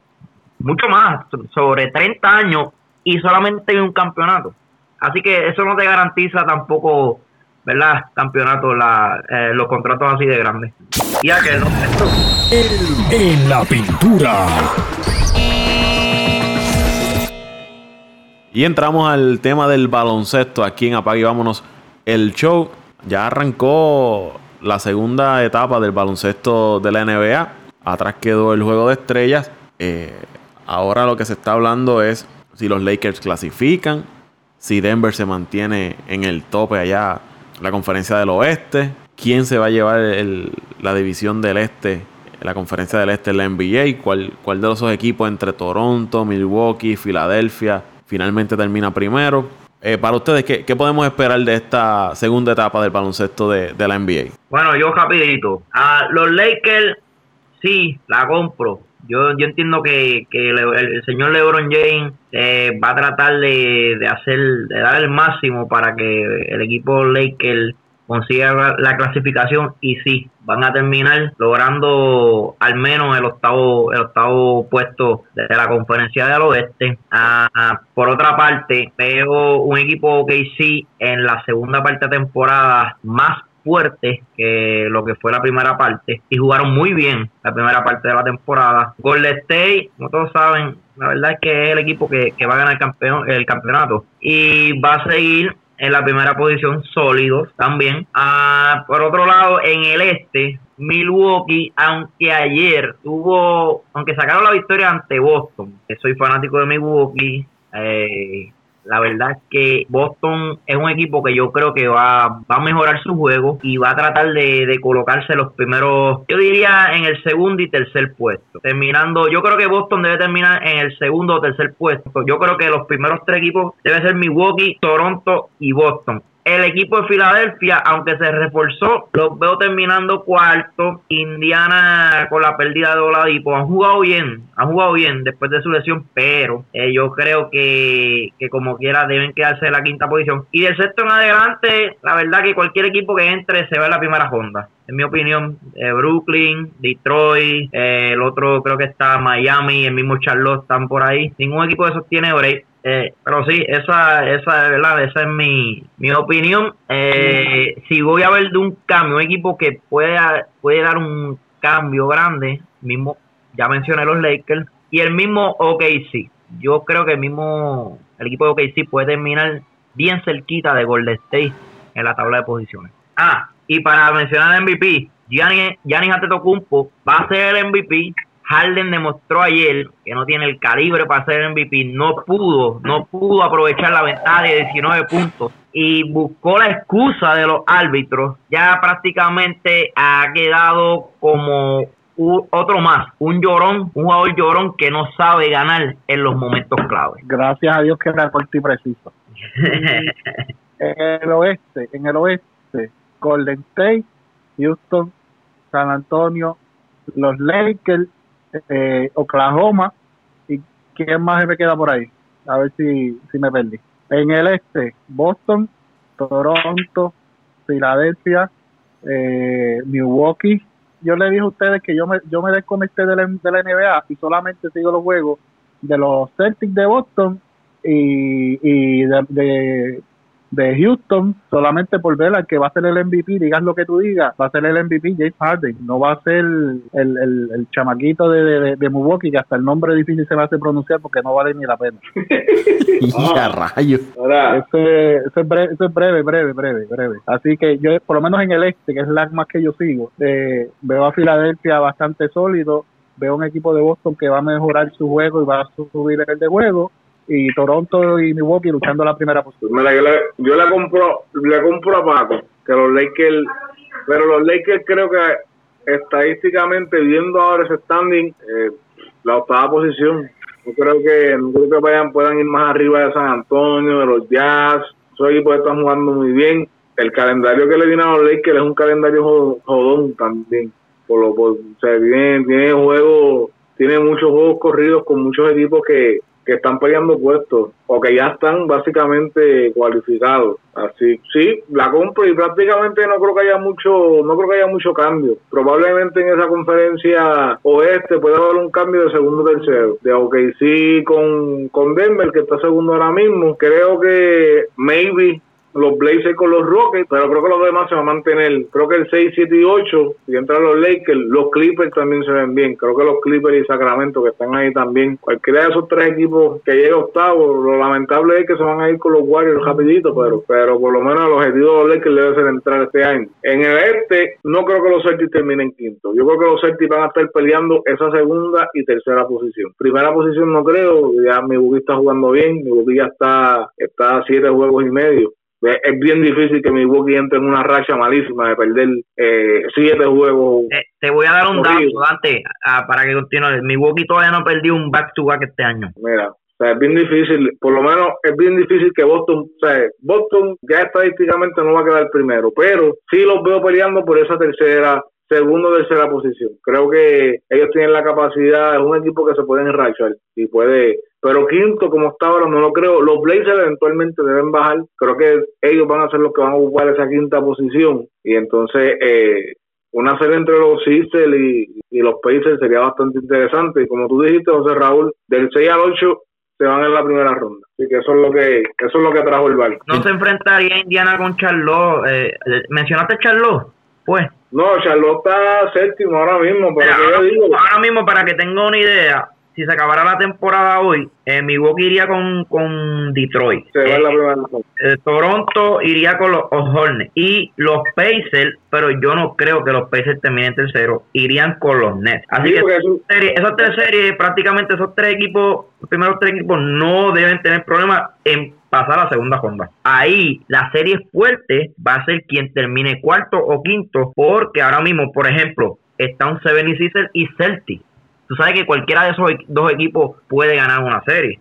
mucho más, so- sobre 30 años y solamente hay un campeonato. Así que eso no te garantiza tampoco ¿verdad? Campeonatos, la, eh, los contratos así de grandes. Y aquel, ¿no? En la pintura. Y entramos al tema del baloncesto aquí en Apague y Vámonos. El show ya arrancó la segunda etapa del baloncesto de la NBA. Atrás quedó el juego de estrellas. Eh, ahora lo que se está hablando es si los Lakers clasifican, si Denver se mantiene en el tope allá, la conferencia del oeste, quién se va a llevar la división del este, la conferencia del este en la NBA, cuál, cuál de los dos equipos entre Toronto, Milwaukee, Filadelfia finalmente termina primero. Eh, para ustedes, ¿qué, podemos esperar de esta segunda etapa del baloncesto de, la NBA? Bueno, yo rapidito. A los Lakers, sí, la compro. Yo, yo entiendo que, el, señor LeBron James eh, va a tratar de, de hacer, de dar el máximo para que el equipo Lakers consiga la clasificación y sí, van a terminar logrando al menos el octavo, el octavo puesto de la conferencia del oeste. Ah, por otra parte, veo un equipo que sí en la segunda parte de temporada más fuerte que lo que fue la primera parte y jugaron muy bien la primera parte de la temporada. Golden State, como todos saben, la verdad es que es el equipo que, que va a ganar el, campeón, el campeonato y va a seguir en la primera posición sólidos también. Ah, por otro lado, en el este, Milwaukee, aunque ayer tuvo, aunque sacaron la victoria ante Boston, que soy fanático de Milwaukee, eh, la verdad es que Boston es un equipo que yo creo que va, va a mejorar su juego y va a tratar de, colocarse los primeros, yo diría en el segundo y tercer puesto. Terminando, yo creo que Boston debe terminar en el segundo o tercer puesto. Yo creo que los primeros tres equipos deben ser Milwaukee, Toronto y Boston. El equipo de Filadelfia, aunque se reforzó, los veo terminando cuarto. Indiana con la pérdida de Oladipo han jugado bien, han jugado bien después de su lesión, pero eh, yo creo que, que como quiera deben quedarse en la quinta posición. Y del sexto en adelante, la verdad que cualquier equipo que entre se va en la primera ronda en mi opinión, eh, Brooklyn, Detroit, eh, el otro creo que está Miami, el mismo Charlotte están por ahí. Ningún equipo de esos tiene break. Eh, pero sí, esa, esa, ¿verdad? esa es mi, mi opinión. Eh, si voy a ver de un cambio, un equipo que pueda, puede dar un cambio grande, mismo, ya mencioné los Lakers, y el mismo OKC. Yo creo que el mismo, el equipo de OKC puede terminar bien cerquita de Golden State en la tabla de posiciones. Ah, y para mencionar el MVP, Gianni, Gianni Antetokounmpo va a ser el MVP Harden demostró ayer que no tiene el calibre para ser MVP, no pudo, no pudo aprovechar la ventaja de 19 puntos y buscó la excusa de los árbitros. Ya prácticamente ha quedado como otro más, un llorón, un jugador llorón que no sabe ganar en los momentos clave. Gracias a Dios que era corto y preciso. en el oeste, en el oeste, Golden State, Houston, San Antonio, los Lakers eh, Oklahoma y quién más me queda por ahí. A ver si, si me perdí. En el este, Boston, Toronto, Filadelfia, eh, Milwaukee. Yo le dije a ustedes que yo me, yo me desconecté de la, de la NBA y solamente sigo los juegos de los Celtics de Boston y, y de, de Houston solamente por ver al que va a ser el MVP, digas lo que tú digas, va a ser el MVP James Harden, no va a ser el, el, chamaquito de, de, Milwaukee que hasta el nombre difícil se va a hacer pronunciar porque no vale ni la pena. ah, rayos! Ese, es breve, es breve, breve, breve, breve. Así que yo, por lo menos en el este, que es la más que yo sigo, eh, veo a Filadelfia bastante sólido, veo un equipo de Boston que va a mejorar su juego y va a subir el de juego y Toronto y Milwaukee luchando la primera posición. Mira, yo le, yo le compro le compro a Paco que los Lakers, pero los Lakers creo que estadísticamente viendo ahora ese standing, eh, la octava posición, no creo que no creo que vayan puedan ir más arriba de San Antonio, de los Jazz, esos equipos están jugando muy bien. El calendario que le viene a los Lakers es un calendario jodón también. Por lo, por, o sea, tiene, tiene juegos, tiene muchos juegos corridos con muchos equipos que, que están peleando puestos o que ya están básicamente cualificados. Así, sí, la compro y prácticamente no creo que haya mucho, no creo que haya mucho cambio. Probablemente en esa conferencia oeste puede haber un cambio de segundo tercero. De OKC con, con Denver, que está segundo ahora mismo. Creo que maybe los Blazers con los Rockets, pero creo que los demás se van a mantener. Creo que el 6, 7 y 8, si entran los Lakers, los Clippers también se ven bien. Creo que los Clippers y Sacramento que están ahí también. Cualquiera de esos tres equipos que llegue octavo, lo lamentable es que se van a ir con los Warriors rapidito, pero, pero por lo menos el objetivo de los Lakers debe ser entrar este año. En el este, no creo que los Celtics terminen quinto. Yo creo que los Celtics van a estar peleando esa segunda y tercera posición. Primera posición no creo, ya mi está jugando bien, mi ya está, está a siete juegos y medio es bien difícil que Milwaukee entre en una racha malísima de perder eh, siete juegos. te voy a dar un dato, Dante, para que continúe. Milwaukee todavía no perdió un back-to-back este año. Mira, o sea, es bien difícil, por lo menos es bien difícil que Boston, o sea, Boston ya estadísticamente no va a quedar primero, pero sí los veo peleando por esa tercera, segundo tercera posición. Creo que ellos tienen la capacidad, es un equipo que se puede enrachar y puede pero quinto, como está ahora, no lo creo. Los Blazers eventualmente deben bajar. Creo que ellos van a ser los que van a ocupar esa quinta posición. Y entonces, eh, una serie entre los Sixers y, los Pacers sería bastante interesante. Y como tú dijiste, José Raúl, del 6 al 8 se van en la primera ronda. Así que eso es lo que eso es lo que trajo el barco. ¿No se enfrentaría Indiana con Charlotte? Eh, eh, ¿Mencionaste Charlotte? Pues. No, Charlotte está séptimo ahora mismo. Pero ahora mismo, para que tenga una idea, si se acabara la temporada hoy, eh, Milwaukee iría con, con Detroit. Eh, eh, Toronto iría con los Hornets. Y los Pacers, pero yo no creo que los Pacers terminen tercero, irían con los Nets. Así que esas tres series, prácticamente esos tres equipos, los primeros tres equipos, no deben tener problemas en pasar a la segunda ronda. Ahí la serie fuerte va a ser quien termine cuarto o quinto, porque ahora mismo, por ejemplo, está un 76 y Celtic tú sabes que cualquiera de esos dos equipos puede ganar una serie.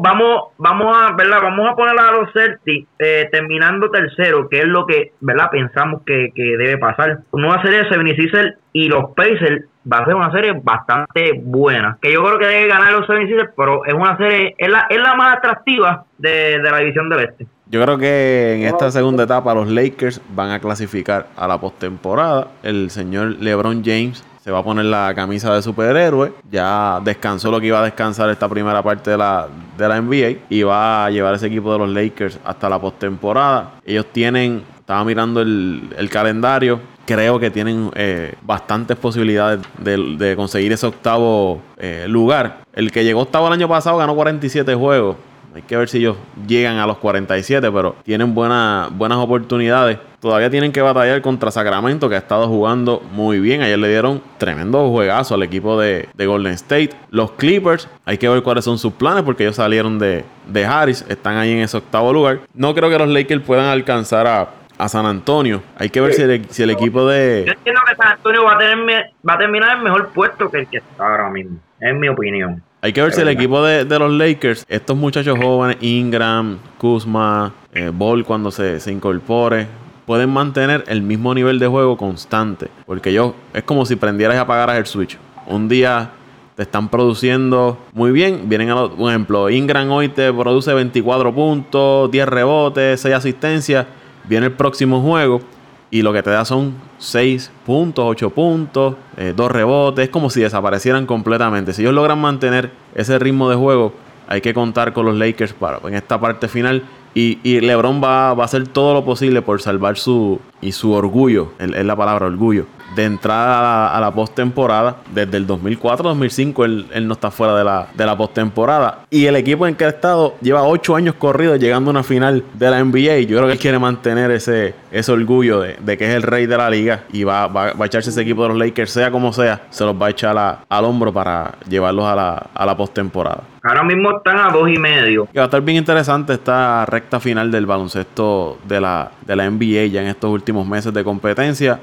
vamos, vamos a, ¿verdad? Vamos a poner a los Celtics eh, terminando tercero, que es lo que, ¿verdad? Pensamos que, debe pasar. Una serie de 76 y los Pacers va a ser una serie bastante buena. Que yo creo que debe ganar los 76 pero es una serie, es la, es la más atractiva de, de la división del Este. Yo creo que en esta segunda etapa los Lakers van a clasificar a la postemporada. El señor LeBron James se va a poner la camisa de superhéroe. Ya descansó lo que iba a descansar esta primera parte de la, de la NBA y va a llevar ese equipo de los Lakers hasta la postemporada. Ellos tienen, estaba mirando el, calendario, creo que tienen eh, bastantes posibilidades de, conseguir ese octavo eh, lugar. El que llegó octavo el año pasado ganó 47 juegos. Hay que ver si ellos llegan a los 47, pero tienen buenas oportunidades. Todavía tienen que batallar contra Sacramento, que ha estado jugando muy bien. Ayer le dieron tremendo juegazo al equipo de, Golden State. Los Clippers, hay que ver cuáles son sus planes, porque ellos salieron de, Harris, están ahí en ese octavo lugar. No creo que los Lakers puedan alcanzar a, San Antonio. Hay que ver si, el, equipo de. Yo entiendo que San Antonio va a, tener, va a terminar el mejor puesto que el que está ahora mismo, en mi opinión. Hay que ver si el equipo de, los Lakers, estos muchachos jóvenes, Ingram, Kuzma, eh, Ball cuando se, se incorpore, pueden mantener el mismo nivel de juego constante. Porque yo, es como si prendieras y apagaras el switch. Un día te están produciendo muy bien. Vienen a los, por ejemplo, Ingram hoy te produce 24 puntos, 10 rebotes, 6 asistencias. Viene el próximo juego y lo que te da son 6 puntos, 8 puntos, 2 eh, rebotes. Es como si desaparecieran completamente. Si ellos logran mantener ese ritmo de juego, hay que contar con los Lakers para en esta parte final. Y, y LeBron va, va, a hacer todo lo posible por salvar su y su orgullo, es la palabra orgullo, de entrada a la, postemporada. Desde el 2004-2005 él, él, no está fuera de la, de la postemporada. Y el equipo en que ha estado lleva ocho años corridos llegando a una final de la NBA. Yo creo que él quiere mantener ese, ese orgullo de, que es el rey de la liga y va, va, a echarse ese equipo de los Lakers, sea como sea, se los va a echar al hombro para llevarlos a la, a la postemporada. Ahora mismo están a dos y medio. va a estar bien interesante esta recta final del baloncesto de la, de la NBA ya en estos últimos meses de competencia.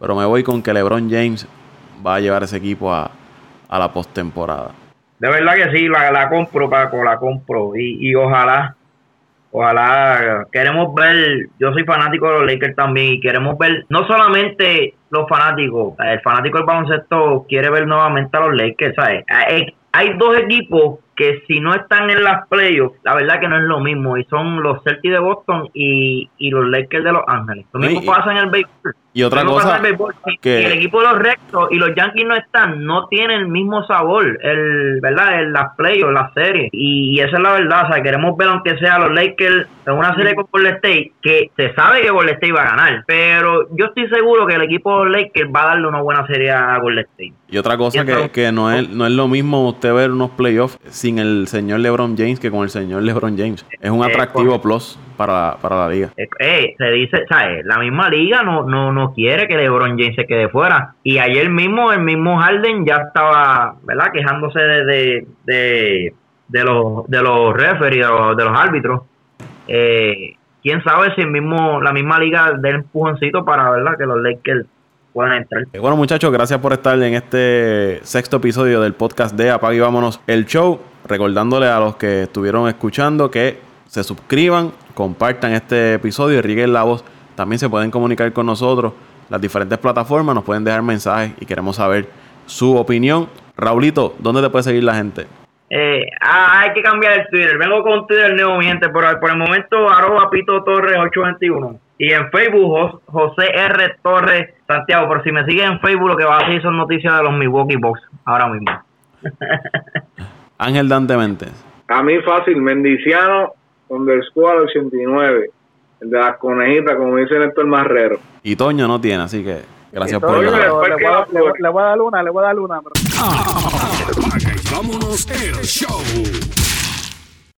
Pero me voy con que LeBron James va a llevar ese equipo a, la postemporada. De verdad que sí, la, la compro, Paco, la compro. Y, y ojalá, ojalá, queremos ver, yo soy fanático de los Lakers también, y queremos ver no solamente los fanáticos, el fanático del baloncesto quiere ver nuevamente a los Lakers, ¿sabes? Hay, hay dos equipos que si no están en las playoffs, la verdad que no es lo mismo. Y son los Celtics de Boston y, los Lakers de Los Ángeles. Lo mismo pasa en el béisbol. Y otra cosa el que- si el equipo de los rectos y los Yankees no están, no tienen el mismo sabor, el, ¿verdad? En las playoffs, las series. Y, esa es la verdad. O sea, queremos ver, aunque sea los Lakers en una serie con Golden State, que se sabe que Golden State va a ganar. Pero yo estoy seguro que el equipo de los Lakers va a darle una buena serie a Golden State. Y otra cosa Y que, entonces- que no, es, no es lo mismo usted ver unos playoffs sin el señor LeBron James que con el señor LeBron James. Es un Eh, atractivo correcto. plus para, para la liga. Eh, eh, se dice, ¿sabes? La misma liga no, no, no quiere que LeBron James se quede fuera. Y ayer mismo, el mismo Harden ya estaba, ¿verdad? Quejándose de, de, de, los, de los referees, de los, de los árbitros. Eh, Quién sabe si el mismo, la misma liga dé empujoncito para, ¿verdad? Que los Lakers puedan entrar. Eh, Bueno, muchachos, gracias por estar en este sexto episodio del podcast de Apague y Vámonos el Show. Recordándole a los que estuvieron escuchando que se suscriban, compartan este episodio y rieguen la voz. También se pueden comunicar con nosotros. Las diferentes plataformas nos pueden dejar mensajes y queremos saber su opinión. Raulito, ¿dónde te puede seguir la gente? Eh, ah, hay que cambiar el Twitter. Vengo con Twitter nuevo, mi gente. Por, por el momento, arroba Pito Torres 821. Y en Facebook, Jos- José R. Torres Santiago. Por si me siguen en Facebook, lo que va a decir son noticias de los Milwaukee Bucks. Ahora mismo. Ángel Dante Mentes. A mí fácil, Mendiciano, underscore 89. El de las conejitas, como dice Néstor Marrero. Y Toño no tiene, así que gracias por el le, le voy a, le voy- le voy a dar una, le voy a dar una. pero- y vámonos el show.